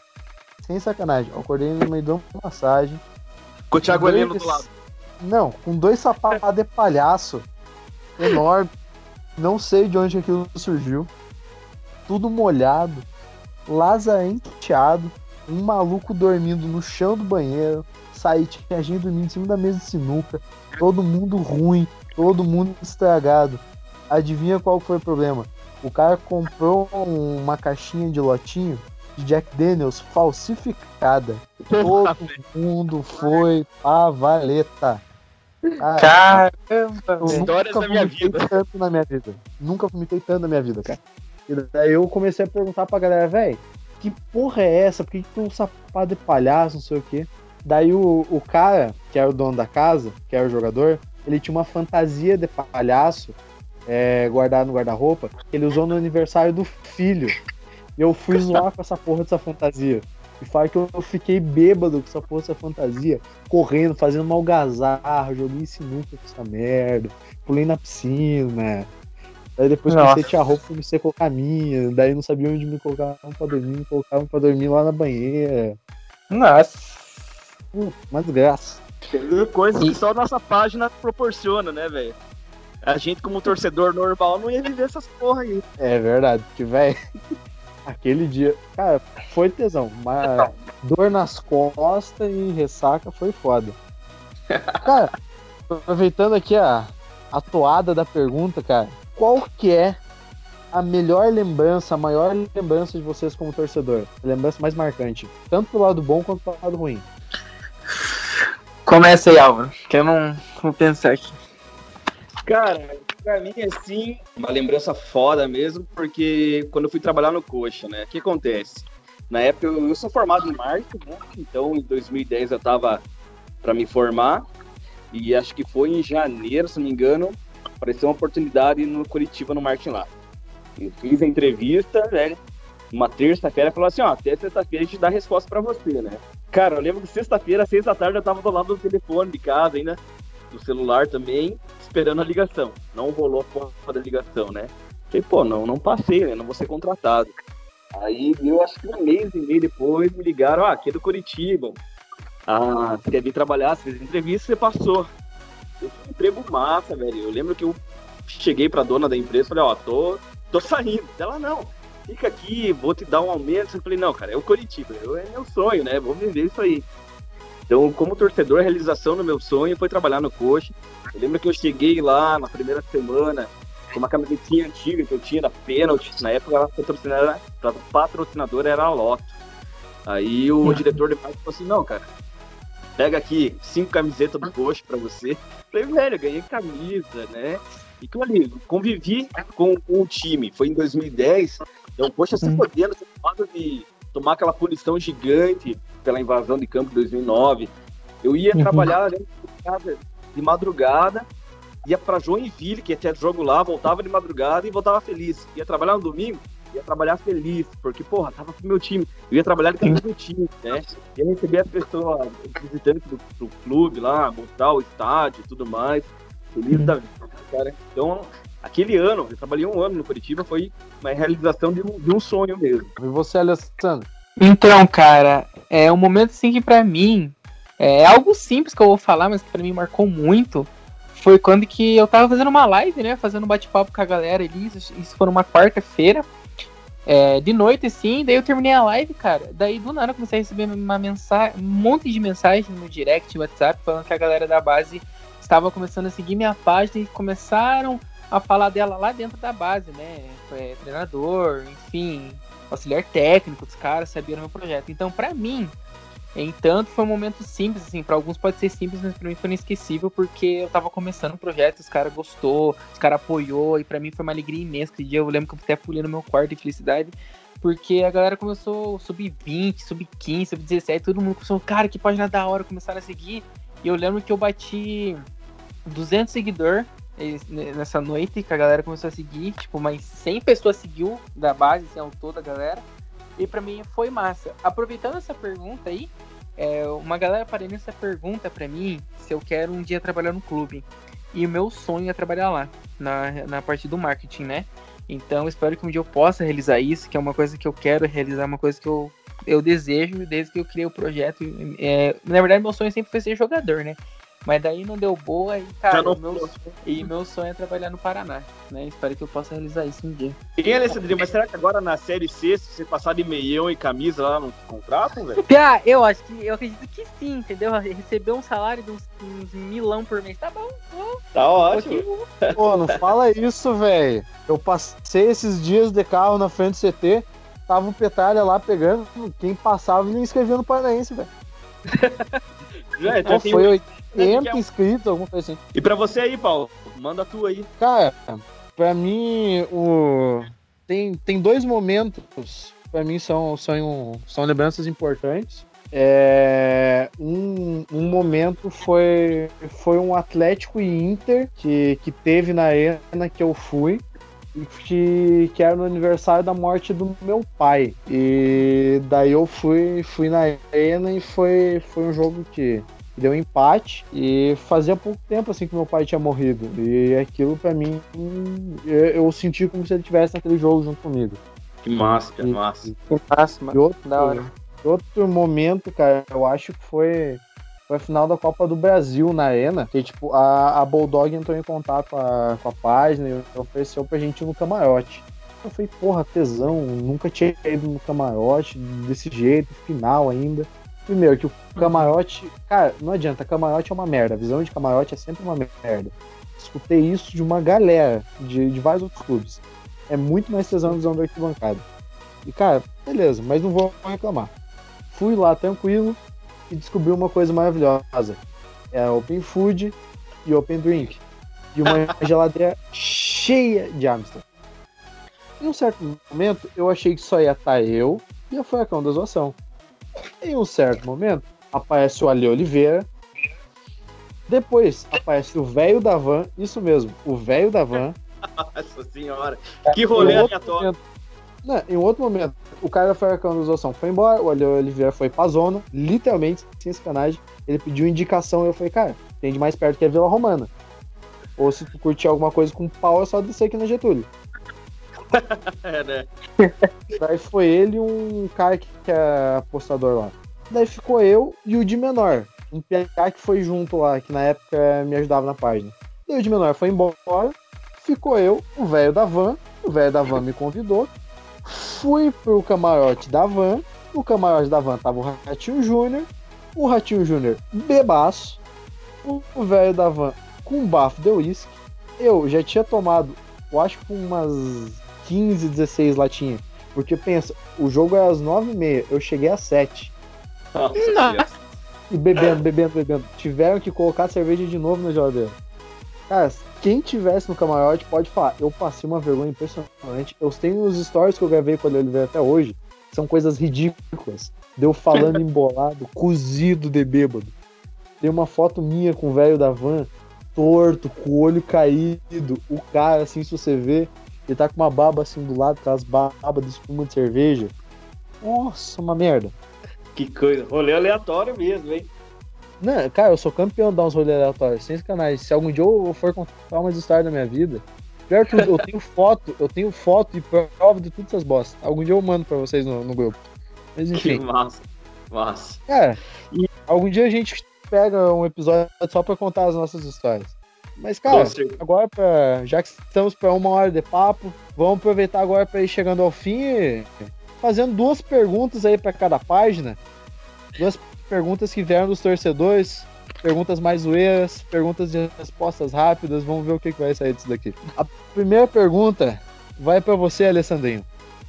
Sem sacanagem, eu acordei no me deu massagem. Com o Thiago Heleno do lado. Não, com dois sapatos de palhaço enorme. Não sei de onde aquilo surgiu. Tudo molhado, lazarenteado, um maluco dormindo no chão do banheiro, saí, tinha gente dormindo em cima da mesa de sinuca, todo mundo ruim, todo mundo estragado. Adivinha qual foi o problema? O cara comprou uma caixinha de lotinho de Jack Daniels falsificada. Todo mundo foi pra valeta. Caramba, histórias da minha vida. Tanto na minha vida. Nunca vomitei tanto na minha vida, cara. E daí eu comecei a perguntar pra galera, velho, que porra é essa? Por que, que tem um sapato de palhaço, não sei o quê? Daí o, o cara, que era o dono da casa, que era o jogador, ele tinha uma fantasia de palhaço é, guardado no guarda-roupa, que ele usou no aniversário do filho. E eu fui zoar com essa porra dessa fantasia. E fala que eu fiquei bêbado com essa porra dessa fantasia, correndo, fazendo uma algazarra, joguei sinuca com essa merda, pulei na piscina. Daí depois Nossa. comecei a tirar roupa, comecei a colocar a minha, daí não sabia onde me colocar pra dormir, me colocavam pra dormir lá na banheira. Nossa. Hum, uma desgraça. Tem coisas que só a nossa página proporciona, né, velho? A gente, como torcedor normal, não ia viver essas porra aí. É verdade, porque, velho, aquele dia, cara, foi tesão, mas dor nas costas e ressaca foi foda. Cara, aproveitando aqui a, a toada da pergunta, cara, qual que é a melhor lembrança, a maior lembrança de vocês como torcedor? A lembrança mais marcante, tanto do lado bom quanto do lado ruim. Começa aí, Álvaro, que eu não vou pensar aqui. Cara, pra mim, assim, uma lembrança foda mesmo, porque quando eu fui trabalhar no Coxa, né, o que acontece? Na época, eu, eu sou formado em marketing, né, então em 2010 eu tava para me formar, e acho que foi em janeiro, se não me engano, apareceu uma oportunidade no Curitiba, no marketing lá. Eu fiz a entrevista, velho, uma terça-feira, falou assim, ó, até sexta-feira a gente dá a resposta pra você, né? Cara, eu lembro que sexta-feira, seis da tarde, eu tava do lado do telefone de casa ainda, do celular também, esperando a ligação. Não rolou a porra da ligação, né? Falei, pô, não, não passei, né? Não vou ser contratado. Aí, eu acho que um mês e meio depois, me ligaram, ah, aqui é do Curitiba. Ah, você quer vir trabalhar, você fez entrevista, você passou. Eu um emprego massa, velho. Eu lembro que eu cheguei pra dona da empresa e falei, ó, tô, tô saindo. Ela, não, fica aqui, vou te dar um aumento. Eu falei, não, cara, é o Curitiba, eu, é meu sonho, né? Vou viver isso aí. Então, como torcedor, a realização do meu sonho foi trabalhar no Coxa. Eu lembro que eu cheguei lá na primeira semana, com uma camisetinha antiga que eu tinha da Penalty. Na época, a patrocinadora, a patrocinadora era a Loto. Aí o uhum. diretor de marketing falou assim: não, cara, pega aqui cinco camisetas do Coxa pra você. Falei, velho, ganhei camisa, né? E que ali, convivi com, com, o time. Foi em 2010. Então, poxa, se podendo, você de tomar aquela punição gigante pela invasão de campo de 2009. Eu ia uhum. trabalhar de casa de madrugada ia para Joinville, que tinha jogo lá, voltava de madrugada e voltava feliz. Ia trabalhar no domingo, ia trabalhar feliz, porque, porra, tava com o meu time. Eu ia trabalhar com o meu time, né? Ia receber as pessoas, visitantes do, do clube lá, mostrar o estádio e tudo mais. Feliz da vida, cara. Então, aquele ano, eu trabalhei um ano no Curitiba, foi uma realização de um, de um sonho mesmo. E você, Alessandro? Então, cara, é um momento assim que pra mim é algo simples que eu vou falar, mas que pra mim marcou muito foi quando que eu tava fazendo uma live, né? Fazendo um bate-papo com a galera ali. Isso, isso foi numa quarta-feira. É, de noite, assim, daí eu terminei a live, cara. Daí do nada eu comecei a receber uma mensagem, um monte de mensagens no direct, no WhatsApp, falando que a galera da base estava começando a seguir minha página e começaram a falar dela lá dentro da base, né? É, treinador, enfim, auxiliar técnico dos caras, sabiam do meu projeto. Então, para mim, Entanto, foi um momento simples, assim, para alguns pode ser simples, mas para mim foi inesquecível porque eu tava começando o projeto, os caras gostou, os caras apoiou e para mim foi uma alegria imensa. Aquele dia eu lembro que eu até pulei no meu quarto de felicidade, porque a galera começou sub-20, sub-15, sub-17, todo mundo começou, cara, que página da hora, começaram a seguir. E eu lembro que eu bati 200 seguidores nessa noite que a galera começou a seguir, tipo, mais 100 pessoas seguiu da base, assim, ao todo a galera. E para mim foi massa. Aproveitando essa pergunta aí, é, uma galera parando essa pergunta para mim se eu quero um dia trabalhar no clube. E o meu sonho é trabalhar lá, na, na parte do marketing, né? Então espero que um dia eu possa realizar isso, que é uma coisa que eu quero realizar, uma coisa que eu, eu desejo desde que eu criei o projeto. É, na verdade, meu sonho sempre foi ser jogador, né? Mas daí não deu boa e, cara, não... meu, e meu sonho é trabalhar no Paraná, né? Espero que eu possa realizar isso um dia. E Alessandrinho, mas será que agora na Série C, se você passar de meião e camisa lá no contrato, velho? Pia, eu acho que, eu acredito que sim, entendeu? Receber um salário de uns, uns milão por mês, tá bom. bom tá ótimo. Pô, não fala isso, velho. Eu passei esses dias de carro na frente do CT, tava o Petalha lá pegando, quem passava e nem escrevia no Paranaense, velho. Já, então foi 80 é inscritos, alguma coisa assim. E pra você aí, Paulo, manda a tua aí. Cara, pra mim, o... tem, tem dois momentos, pra mim são, são, são lembranças importantes. É, um, um momento foi, foi um Atlético e Inter que, que teve na arena que eu fui que, que era no aniversário da morte do meu pai. E daí eu fui, fui na arena e foi, foi um jogo que deu empate e fazia pouco tempo assim que meu pai tinha morrido e aquilo para mim eu, eu, senti como se ele tivesse naquele jogo junto comigo. Que massa, que massa. Que massa, mano. outro, da hora. outro momento, cara, eu acho que foi foi a final da Copa do Brasil na Arena, que tipo, a, a Bulldog entrou em contato com a, com a página e ofereceu pra gente ir no camarote. Eu falei, porra, tesão, nunca tinha ido no camarote desse jeito, final ainda. Primeiro, que o camarote. Cara, não adianta, camarote é uma merda. A visão de camarote é sempre uma merda. Escutei isso de uma galera, de, de vários outros clubes. É muito mais tesão a visão da arquibancada. E, cara, beleza, mas não vou reclamar. Fui lá tranquilo e descobri uma coisa maravilhosa. É Open Food e Open Drink. E uma geladeira cheia de Amstel. Em um certo momento, eu achei que só ia estar eu e a Furacão da Zoação. Em um certo momento, aparece o Ali Oliveira, Depois aparece o velho da van, isso mesmo, o velho da van. Nossa senhora, que rolê aleatório. Não, em outro momento, o cara foi arcando a ilusão, foi embora, o Oliveira foi pra zona, literalmente, sem sacanagem. Ele pediu indicação e eu falei, cara, tem de mais perto que a Vila Romana. Ou se tu curtir alguma coisa com pau, é só descer aqui na Getúlio. É, né? Daí foi ele e um cara que, que é apostador lá. Daí ficou eu e o de menor. Um PH que foi junto lá, que na época me ajudava na página. Daí o de menor foi embora, ficou eu, o velho da van. O velho da van me convidou. Fui pro camarote da van. No camarote da van tava o Ratinho Júnior. O Ratinho Júnior bebaço. O velho da van com bafo de uísque. Eu já tinha tomado, eu acho que umas 15, 16 latinhas. Porque pensa, o jogo é às 9h30, eu cheguei às 7. Nossa, E bebendo, bebendo, bebendo. Tiveram que colocar cerveja de novo na geladeira. Cara, quem tivesse no camarote pode falar. Eu passei uma vergonha impressionante. Eu tenho os stories que eu gravei com o Oliveira até hoje. São coisas ridículas. Deu falando embolado, cozido de bêbado. Tem uma foto minha com o velho da van, torto, com o olho caído. O cara, assim, se você vê, ele tá com uma baba assim do lado, aquelas babas de espuma de cerveja. Nossa, uma merda. Que coisa, rolê aleatório mesmo, hein? Não, cara, eu sou campeão de dar uns rolês aleatórios, sem canais. Se algum dia eu for contar umas histórias da minha vida, pior que eu tenho foto, eu tenho foto e prova de todas essas bostas. Algum dia eu mando pra vocês no, no grupo. Mas enfim. Que massa, massa. Cara, e algum dia a gente pega um episódio só pra contar as nossas histórias. Mas, cara, agora, pra, já que estamos para uma hora de papo, vamos aproveitar agora para ir chegando ao fim e fazendo duas perguntas aí para cada página. Duas perguntas que vieram dos torcedores, perguntas mais zoeiras, perguntas de respostas rápidas. Vamos ver o que, que vai sair disso daqui. A primeira pergunta vai para você, Alessandrinho.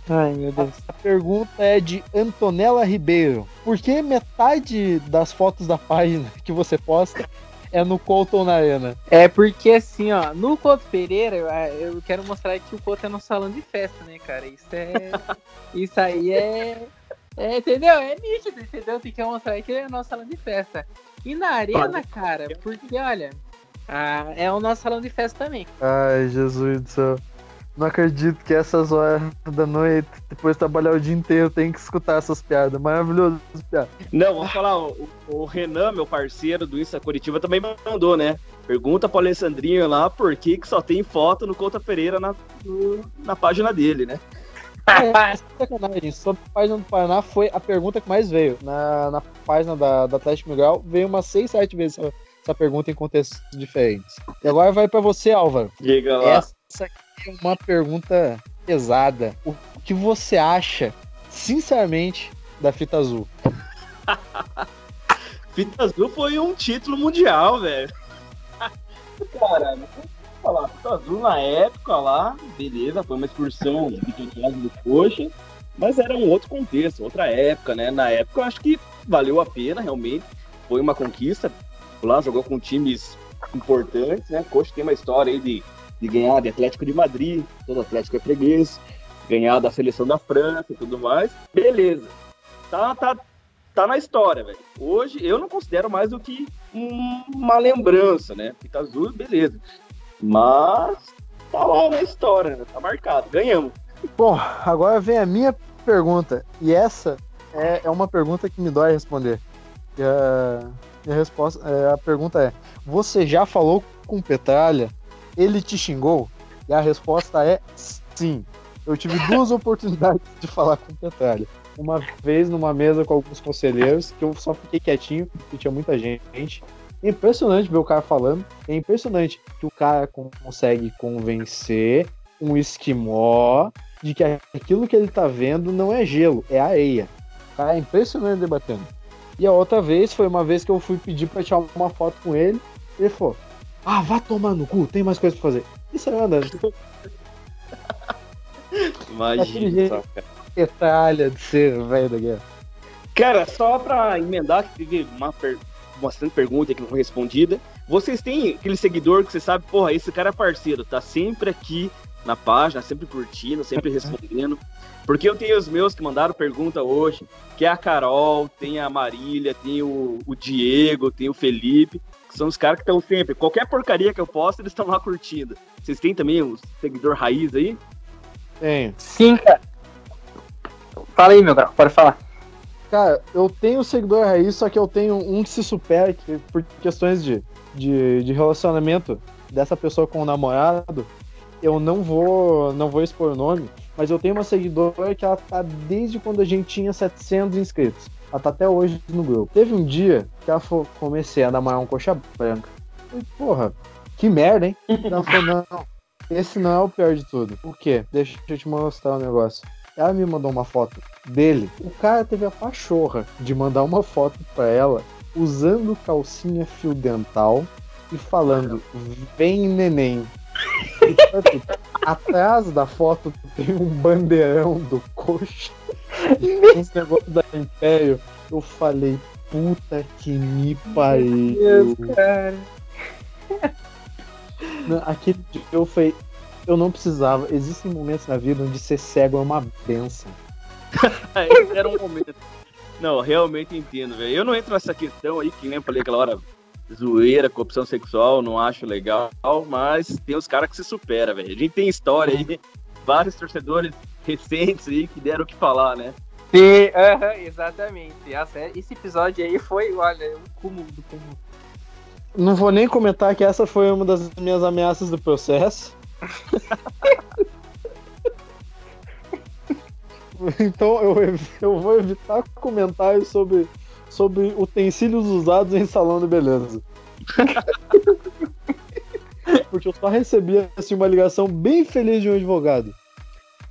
Ai, meu Deus. A pergunta é de Antonella Ribeiro. Por que metade das fotos da página que você posta é no Couto ou na Arena? É porque assim, ó, no Couto Pereira, eu, quero mostrar que o Couto é no salão de festa, né, cara? Isso é. isso aí é. É, entendeu? É nítido, entendeu? Tem que mostrar que é o nosso salão de festa. E na arena, cara, porque olha, ah, é o nosso salão de festa também. Ai, Jesus do céu. Não acredito que essas horas da noite, depois de trabalhar o dia inteiro, tem que escutar essas piadas. Maravilhoso piadas. Não, vamos falar, o, o, Renan, meu parceiro do Insta Curitiba, também mandou, né? Pergunta pro Alessandrinho lá por que, que só tem foto no Couto Pereira na, no, na página dele, né? É, sacanagem. Sobre a página do Paraná foi a pergunta que mais veio. Na, na página da, da Atlético Miguel veio umas 6, 7 vezes essa, essa pergunta em contextos diferentes. E agora vai para você, Álvaro. Diga lá. Essa aqui uma pergunta pesada. O que você acha, sinceramente, da fita azul? fita azul foi um título mundial, velho. Cara, falar, fita azul na época lá, beleza, foi uma excursão do Coxa, mas era um outro contexto, outra época, né? Na época eu acho que valeu a pena, realmente. Foi uma conquista. Lá jogou com times importantes, né? Coxa tem uma história aí de de ganhar de Atlético de Madrid, todo Atlético é freguês, ganhar da seleção da França e tudo mais. Beleza. Tá, tá, tá na história, velho. Hoje eu não considero mais do que uma lembrança, né? Fita azul, beleza. Mas tá lá na história, né? Tá marcado. Ganhamos. Bom, agora vem a minha pergunta. E essa é, é uma pergunta que me dói responder. E a, a resposta, é, a pergunta é: Você já falou com Petralha ele te xingou? E a resposta é sim. Eu tive duas oportunidades de falar com o Petralha. Uma vez numa mesa com alguns conselheiros, que eu só fiquei quietinho, porque tinha muita gente. É impressionante ver o cara falando. É impressionante que o cara consegue convencer um esquimó de que aquilo que ele tá vendo não é gelo, é areia. O cara é impressionante debatendo. E a outra vez foi uma vez que eu fui pedir pra tirar uma foto com ele. Ele falou: ah, vá tomar no cu, tem mais coisa pra fazer. Isso é nada. Imagina. Petralha de ser velho da guerra. Cara, só pra emendar, que teve uma per... bastante pergunta que não foi respondida. Vocês têm aquele seguidor que você sabe, porra, esse cara é parceiro, tá sempre aqui na página, sempre curtindo, sempre respondendo. Porque eu tenho os meus que mandaram pergunta hoje, que é a Carol, tem a Marília, tem o, o Diego, tem o Felipe, São os caras que estão sempre. Qualquer porcaria que eu posto, eles estão lá curtindo. Vocês têm também o seguidor raiz aí? Tenho. Sim, cara. Fala aí, meu grau, pode falar. Cara, eu tenho seguidor raiz, só que eu tenho um que se supera que, por questões de, de, de relacionamento dessa pessoa com o namorado. Eu não vou, não vou expor o nome, mas eu tenho uma seguidora que ela tá desde quando a gente tinha 700 inscritos. Ela tá até hoje no grupo. Teve um dia que ela falou, comecei a namorar um coxa branca. Falei, porra, que merda, hein? Ela falou, não, esse não é o pior de tudo. O quê? Deixa eu te mostrar um negócio. Ela me mandou uma foto dele. O cara teve a pachorra de mandar uma foto pra ela usando calcinha fio dental e falando: Vem neném. E, tipo assim, atrás da foto tem um bandeirão do coxa. Uns negócios da Império. Eu falei, puta que me pariu. Deus, cara. Não, Aquele dia eu falei, eu não precisava. Existem momentos na vida onde ser cego é uma benção. Esse era um momento. Não, realmente entendo, velho. Eu não entro nessa questão aí, que nem eu falei aquela hora, zoeira, corrupção sexual, não acho legal, mas tem os caras que se superam, velho. A gente tem história aí, vários torcedores recentes aí que deram o que falar, né? Sim, aham, exatamente. A série- Esse episódio aí foi, olha, um cúmulo do cúmulo. Não vou nem comentar que essa foi uma das minhas ameaças do processo. então eu, eu vou evitar comentários sobre, sobre utensílios usados em salão de beleza. Porque eu só recebi assim, uma ligação bem feliz de um advogado.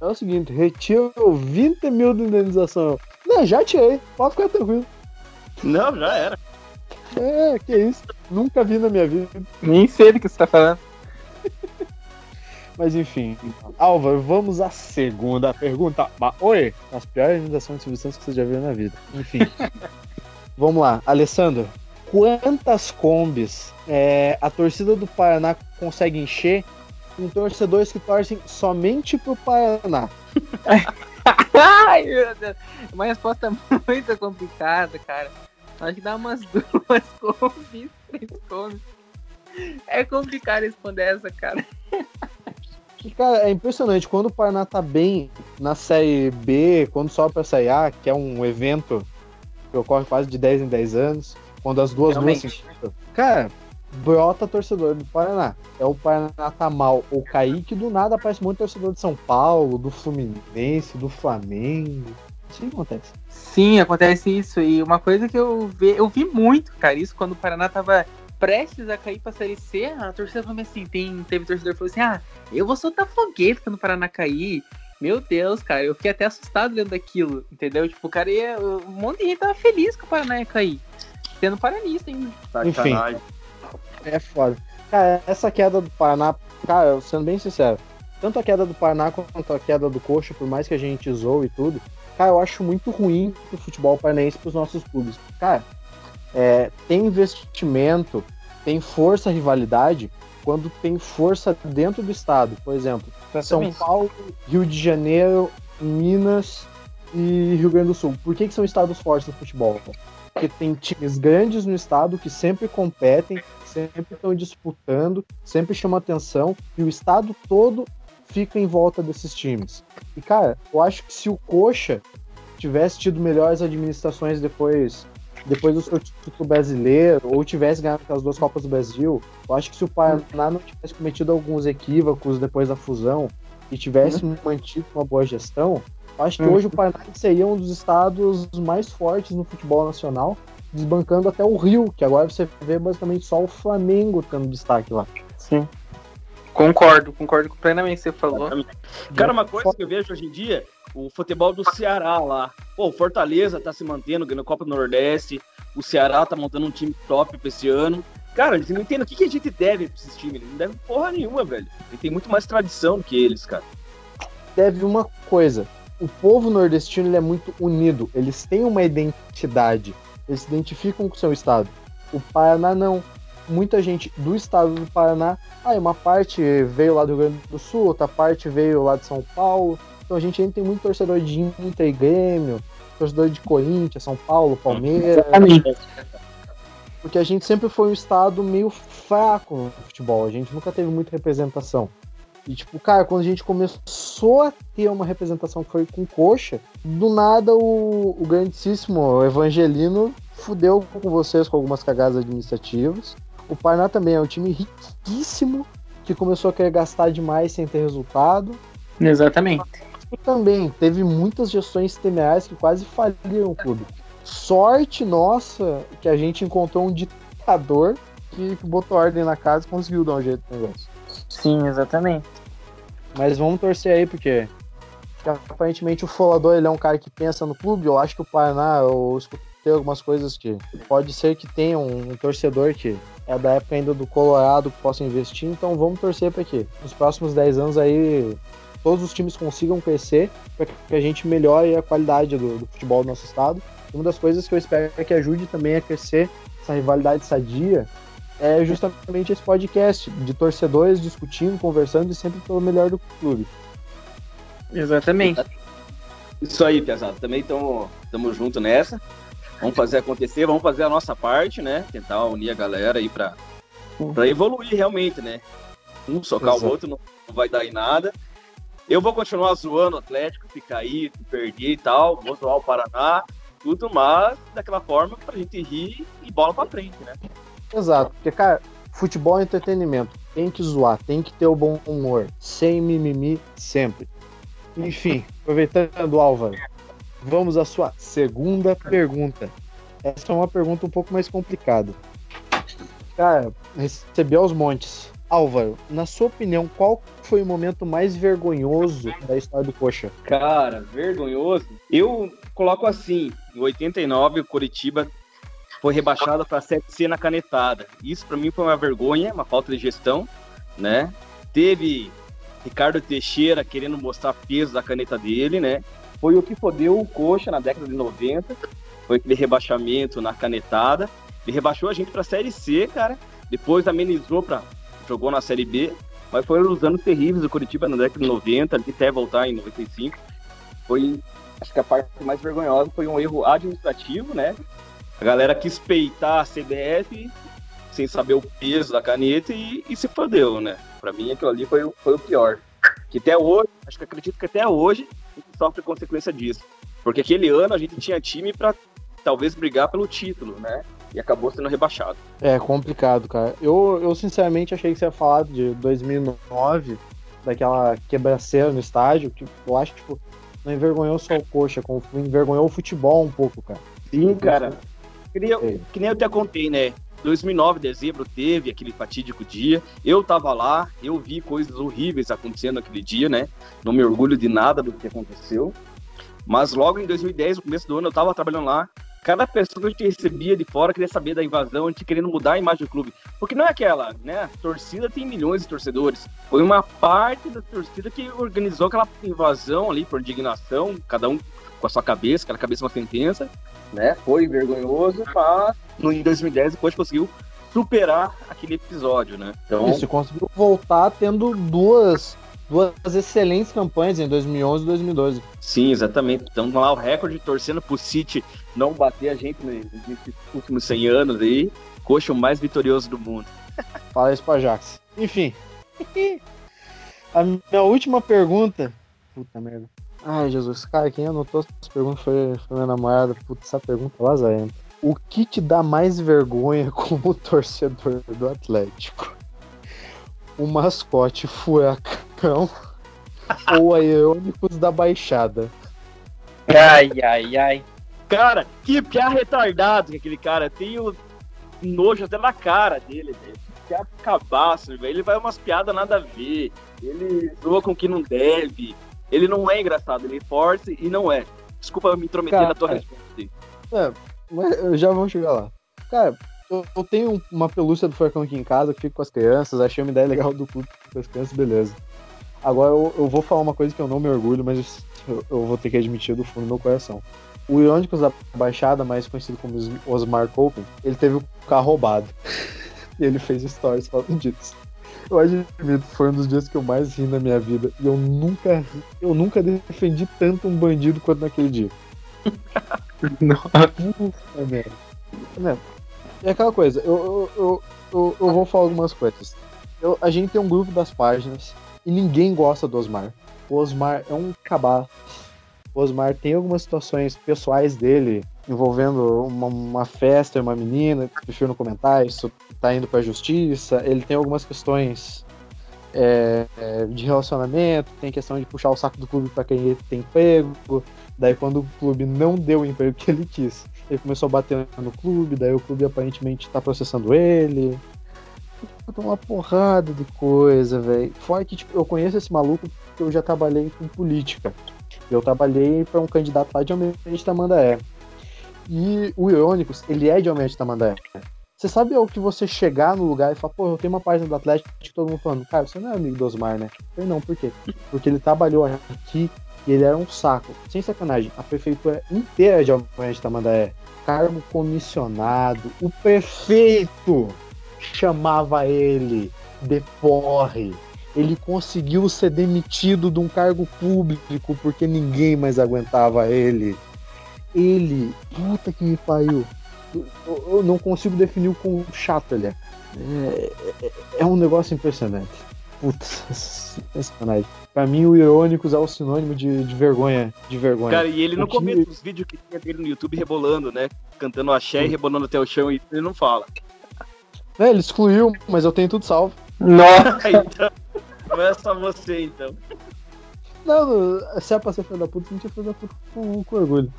É o seguinte, retiro 20 mil de indenização. Não, já tirei, pode ficar tranquilo. Não, já era. É, que isso. Nunca vi na minha vida. Nem sei do que você tá falando. Mas enfim. Álvaro, vamos à segunda pergunta. Ba- Oi! As piores indenizações de Santos que você já viu na vida. Enfim. vamos lá. Alessandro, quantas combis é, a torcida do Paraná consegue encher com torcedores que torcem somente pro Paraná? Ai, meu Deus. Uma resposta muito complicada, cara. Acho que dá umas duas combis, três combis. É complicado responder essa, cara. Cara, é impressionante. Quando o Paraná tá bem na Série B, quando sobe pra Série A, que é um evento que ocorre quase de 10 em 10 anos, quando as duas Realmente. cara, brota torcedor do Paraná. É o Paraná tá mal ou cair, que do nada aparece muito torcedor de São Paulo, do Fluminense, do Flamengo. Isso aí acontece. Sim, acontece isso. E uma coisa que eu vi, eu vi muito, cara, isso quando o Paraná tava prestes a cair pra Série C, a torcida falou assim, tem, teve torcedor que falou assim, ah, eu vou soltar foguete quando o Paraná cair. Meu Deus, cara, eu fiquei até assustado lendo aquilo, entendeu? Tipo, o cara ia. Um monte de gente tava feliz que o Paraná ia cair. Sendo paranista ainda. Sacanagem. É foda. Cara, essa queda do Paraná, cara, sendo bem sincero, tanto a queda do Paraná quanto a queda do Coxa, por mais que a gente zoe e tudo, cara, eu acho muito ruim pro futebol paranaense pros nossos clubes. Cara, é, tem investimento, tem força, rivalidade, quando tem força dentro do estado. Por exemplo, São Paulo, Rio de Janeiro, Minas e Rio Grande do Sul. Por que, que são estados fortes no futebol? Porque tem times grandes no estado que sempre competem, sempre estão disputando, sempre chamam atenção e o estado todo fica em volta desses times. E cara, eu acho que se o Coxa tivesse tido melhores administrações depois depois do seu título brasileiro, ou tivesse ganhado aquelas duas Copas do Brasil, eu acho que se o Paraná não tivesse cometido alguns equívocos depois da fusão e tivesse mantido uma boa gestão, eu acho que Hum. hoje o Paraná seria um dos estados mais fortes no futebol nacional, desbancando até o Rio, que agora você vê basicamente só o Flamengo tendo destaque lá. Sim. Concordo, concordo plenamente com o que você falou. Cara, uma coisa que eu vejo hoje em dia, o futebol do Ceará lá. Pô, o Fortaleza tá se mantendo, ganhando Copa do Nordeste. O Ceará tá montando um time top pra esse ano. Cara, eles não entendem o que, que a gente deve pra esses times. Eles não devem porra nenhuma, velho. Ele tem muito mais tradição do que eles, cara. Deve uma coisa. O povo nordestino ele é muito unido. Eles têm uma identidade. Eles se identificam com o seu estado. O Paraná não. Muita gente do estado do Paraná, ah, uma parte veio lá do Rio Grande do Sul, outra parte veio lá de São Paulo. Então a gente ainda tem muito torcedor de Inter e Grêmio, torcedor de Corinthians, São Paulo, Palmeiras. porque a gente sempre foi um estado meio fraco no futebol, a gente nunca teve muita representação. E, tipo, cara, quando a gente começou a ter uma representação que foi com coxa, do nada o, o grandíssimo Evangelino fudeu com vocês com algumas cagadas administrativas. O Paraná também é um time riquíssimo, que começou a querer gastar demais sem ter resultado. Exatamente. E também teve muitas gestões temerárias que quase faliram o clube. Sorte nossa que a gente encontrou um ditador que botou ordem na casa e conseguiu dar um jeito no negócio. Sim, exatamente. Mas vamos torcer aí, porque aparentemente o Folador ele é um cara que pensa no clube. Eu acho que o Paraná, eu escutei algumas coisas que pode ser que tenha um, um torcedor que é da época ainda do Colorado que possa investir. Então vamos torcer para que nos próximos 10 anos aí todos os times consigam crescer para que a gente melhore a qualidade do, do futebol do nosso estado. Uma das coisas que eu espero é que ajude também a crescer essa rivalidade sadia é justamente esse podcast de torcedores discutindo, conversando e sempre pelo melhor do clube. Exatamente. Isso aí, pesado. Também estamos junto nessa. Vamos fazer acontecer, vamos fazer a nossa parte, né? Tentar unir a galera aí para para evoluir realmente, né? Um socar Exato. o outro não, não vai dar em nada. Eu vou continuar zoando o Atlético, ficar aí, perder e tal, vou zoar o Paraná, tudo, mas daquela forma pra gente rir e bola pra frente, né? Exato, porque, cara, futebol é entretenimento. Tem que zoar, tem que ter o bom humor. Sem mimimi sempre. Enfim, aproveitando, Álvaro, vamos à sua segunda pergunta. Essa é uma pergunta um pouco mais complicada. Cara, recebi aos montes. Álvaro, na sua opinião, qual foi o momento mais vergonhoso da história do Coxa? Cara, vergonhoso? Eu coloco assim: em 89, o Curitiba foi rebaixado para a Série C na canetada. Isso para mim foi uma vergonha, uma falta de gestão, né? Teve Ricardo Teixeira querendo mostrar peso da caneta dele, né? Foi o que fodeu o Coxa na década de 90, foi aquele rebaixamento na canetada. Ele rebaixou a gente para a Série C, cara. Depois amenizou para jogou na Série B, mas foram os anos terríveis do Curitiba na década de 90, até voltar em 95. Foi, acho que a parte mais vergonhosa foi um erro administrativo, né? A galera quis peitar a CBF sem saber o peso da caneta e, e se fodeu, né? Pra mim aquilo ali foi, foi o pior. Que até hoje, acho que acredito que até hoje a gente sofre consequência disso. Porque aquele ano a gente tinha time para talvez brigar pelo título, né? E acabou sendo rebaixado. É complicado, cara. Eu, eu sinceramente achei que você ia falar de 2009, daquela quebraceira no estádio, que eu acho que tipo, não envergonhou só o coxa, como envergonhou o futebol um pouco, cara. Sim, cara. Que que nem eu até contei, né? 2009, dezembro, teve aquele fatídico dia. Eu tava lá, eu vi coisas horríveis acontecendo naquele dia, né? Não me orgulho de nada do que aconteceu. Mas logo em 2010, no começo do ano, eu tava trabalhando lá. Cada pessoa que a gente recebia de fora queria saber da invasão, a gente querendo mudar a imagem do clube. Porque não é aquela, né? A torcida tem milhões de torcedores. Foi uma parte da torcida que organizou aquela invasão ali por indignação, cada um com a sua cabeça, aquela cabeça uma sentença né? Foi vergonhoso, mas no, em 2010 depois conseguiu superar aquele episódio, né? Então... Isso, conseguiu voltar tendo duas, duas excelentes campanhas em 2011 e 2012. Sim, exatamente. Então lá o recorde torcendo pro City não bater a gente nesses últimos 100 anos aí. Coxa o mais vitorioso do mundo. Fala isso pra Jax. Enfim. a minha última pergunta. Puta merda. Ai, Jesus, cara, quem anotou essa pergunta foi, foi minha namorada. Putz, essa pergunta é lazarenta. O que te dá mais vergonha como torcedor do Atlético? O mascote furacão ou a Iônicos da Baixada? Ai, ai, ai. Cara, que piá retardado que aquele cara. Tem o nojo até na cara dele, velho. Que cabaço, velho. Ele vai umas piadas nada a ver. Ele zoa com que não deve. Ele não é engraçado, ele é forte e não é. Desculpa me intrometer Cara, na tua é. resposta. É, mas já vamos chegar lá. Cara, eu, eu, tenho uma pelúcia do Furacão aqui em casa, que fico com as crianças, achei uma ideia legal do clube com as crianças, beleza. Agora eu, eu, vou falar uma coisa que eu não me orgulho, mas eu, eu vou ter que admitir do fundo do meu coração. O Irônicos da Baixada, mais conhecido como Osmar Copen, ele teve o carro roubado. e ele fez stories falando disso. Eu admito, foi um dos dias que eu mais ri na minha vida. E eu nunca, eu nunca defendi tanto um bandido quanto naquele dia. Nossa, é, é aquela coisa, eu, eu, eu, eu, eu vou falar algumas coisas. Eu, a gente tem um grupo das páginas e ninguém gosta do Osmar. O Osmar é um cabaço. O Osmar tem algumas situações pessoais dele envolvendo uma, uma festa e uma menina, prefiro no comentário, isso tá indo pra justiça. Ele tem algumas questões é, é, de relacionamento, tem questão de puxar o saco do clube para quem tem emprego. Daí, quando o clube não deu o emprego que ele quis, ele começou a bater no clube. Daí, o clube aparentemente tá processando ele. Uma porrada de coisa, velho. Fora que tipo, eu conheço esse maluco porque eu já trabalhei com política. Eu trabalhei para um candidato lá de Almirante Tamandaé. E o Irônicos, ele é de Almirante Tamandaé. Você sabe o que você chegar no lugar e falar, pô, eu tenho uma página do Atlético que todo mundo falando, cara, você não é amigo do Osmar, né? Eu não, por quê? Porque ele trabalhou aqui e ele era um saco. Sem sacanagem, a prefeitura inteira de Almirante Tamandaé, cargo comissionado, o prefeito chamava ele de porre. Ele conseguiu ser demitido de um cargo público porque ninguém mais aguentava ele. Ele, puta que me pariu eu não consigo definir o quão chato ele é. É, é, é um negócio impressionante. Putz, sacanagem. Pra mim, o Irônicos é o sinônimo de, de vergonha. De vergonha. Cara, e ele não comenta os vídeos que tinha dele no YouTube rebolando, né? Cantando axé e rebolando até o chão e ele não fala. É, ele excluiu, mas eu tenho tudo salvo. Nossa! então, não é só você, então. Não, se é pra ser filho da puta, não tinha filho da puta com, com orgulho.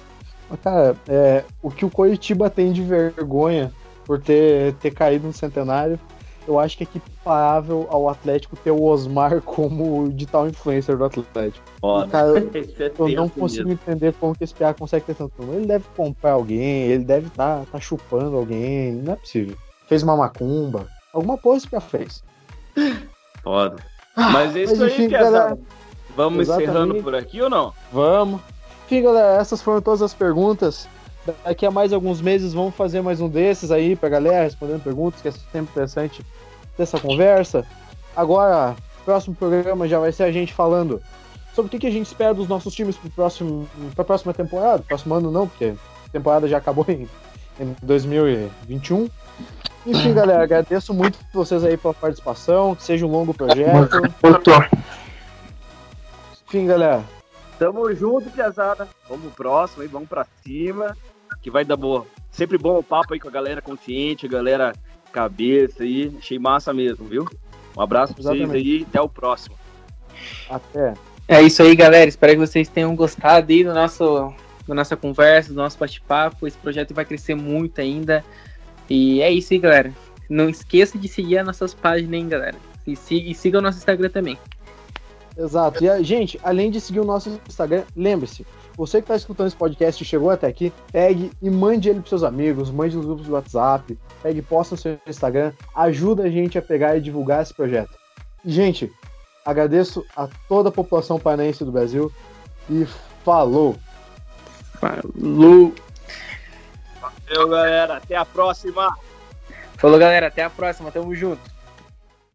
Cara, é, o que o Coritiba tem de vergonha por ter, ter caído no centenário, eu acho que é equiparável ao Atlético ter o Osmar como digital influencer do Atlético. Oh, Cara, é eu não consigo mesmo. entender como que esse PA consegue ter tanto Ele deve comprar alguém, ele deve estar tá, tá chupando alguém, não é possível. Fez uma macumba, alguma coisa esse PA fez. Foda. Mas é isso Mas, enfim, aí. Vamos Exatamente. encerrando por aqui ou não? Vamos. Enfim, galera, essas foram todas as perguntas. Daqui a mais alguns meses vamos fazer mais um desses aí pra galera, respondendo perguntas, que é sempre interessante ter essa conversa. Agora, próximo programa já vai ser a gente falando sobre o que, que a gente espera dos nossos times pro próximo, pra próxima temporada. Próximo ano não, porque a temporada já acabou em, em 2021. Enfim, galera, agradeço muito vocês aí pela participação, que seja um longo projeto. Enfim, galera, Tamo junto, Piazada. Vamos pro próximo aí, vamos pra cima. Que vai dar boa. Sempre bom o papo aí com a galera consciente, a galera cabeça aí. Achei massa mesmo, viu? Um abraço pra Exatamente. vocês aí até o próximo. Até. É isso aí, galera. Espero que vocês tenham gostado aí do nosso, da nossa conversa, do nosso bate-papo. Esse projeto vai crescer muito ainda. E é isso aí, galera. Não esqueça de seguir as nossas páginas, hein, galera. E siga, e siga o nosso Instagram também. Exato. E, gente, além de seguir o nosso Instagram, lembre-se, você que está escutando esse podcast e chegou até aqui, pegue e mande ele para seus amigos, mande nos grupos do WhatsApp, pegue e posta no seu Instagram, ajuda a gente a pegar e divulgar esse projeto. E, gente, agradeço a toda a população paranaense do Brasil e falou! Falou! Valeu, galera. Até a próxima! Falou, galera. Até a próxima. Tamo junto.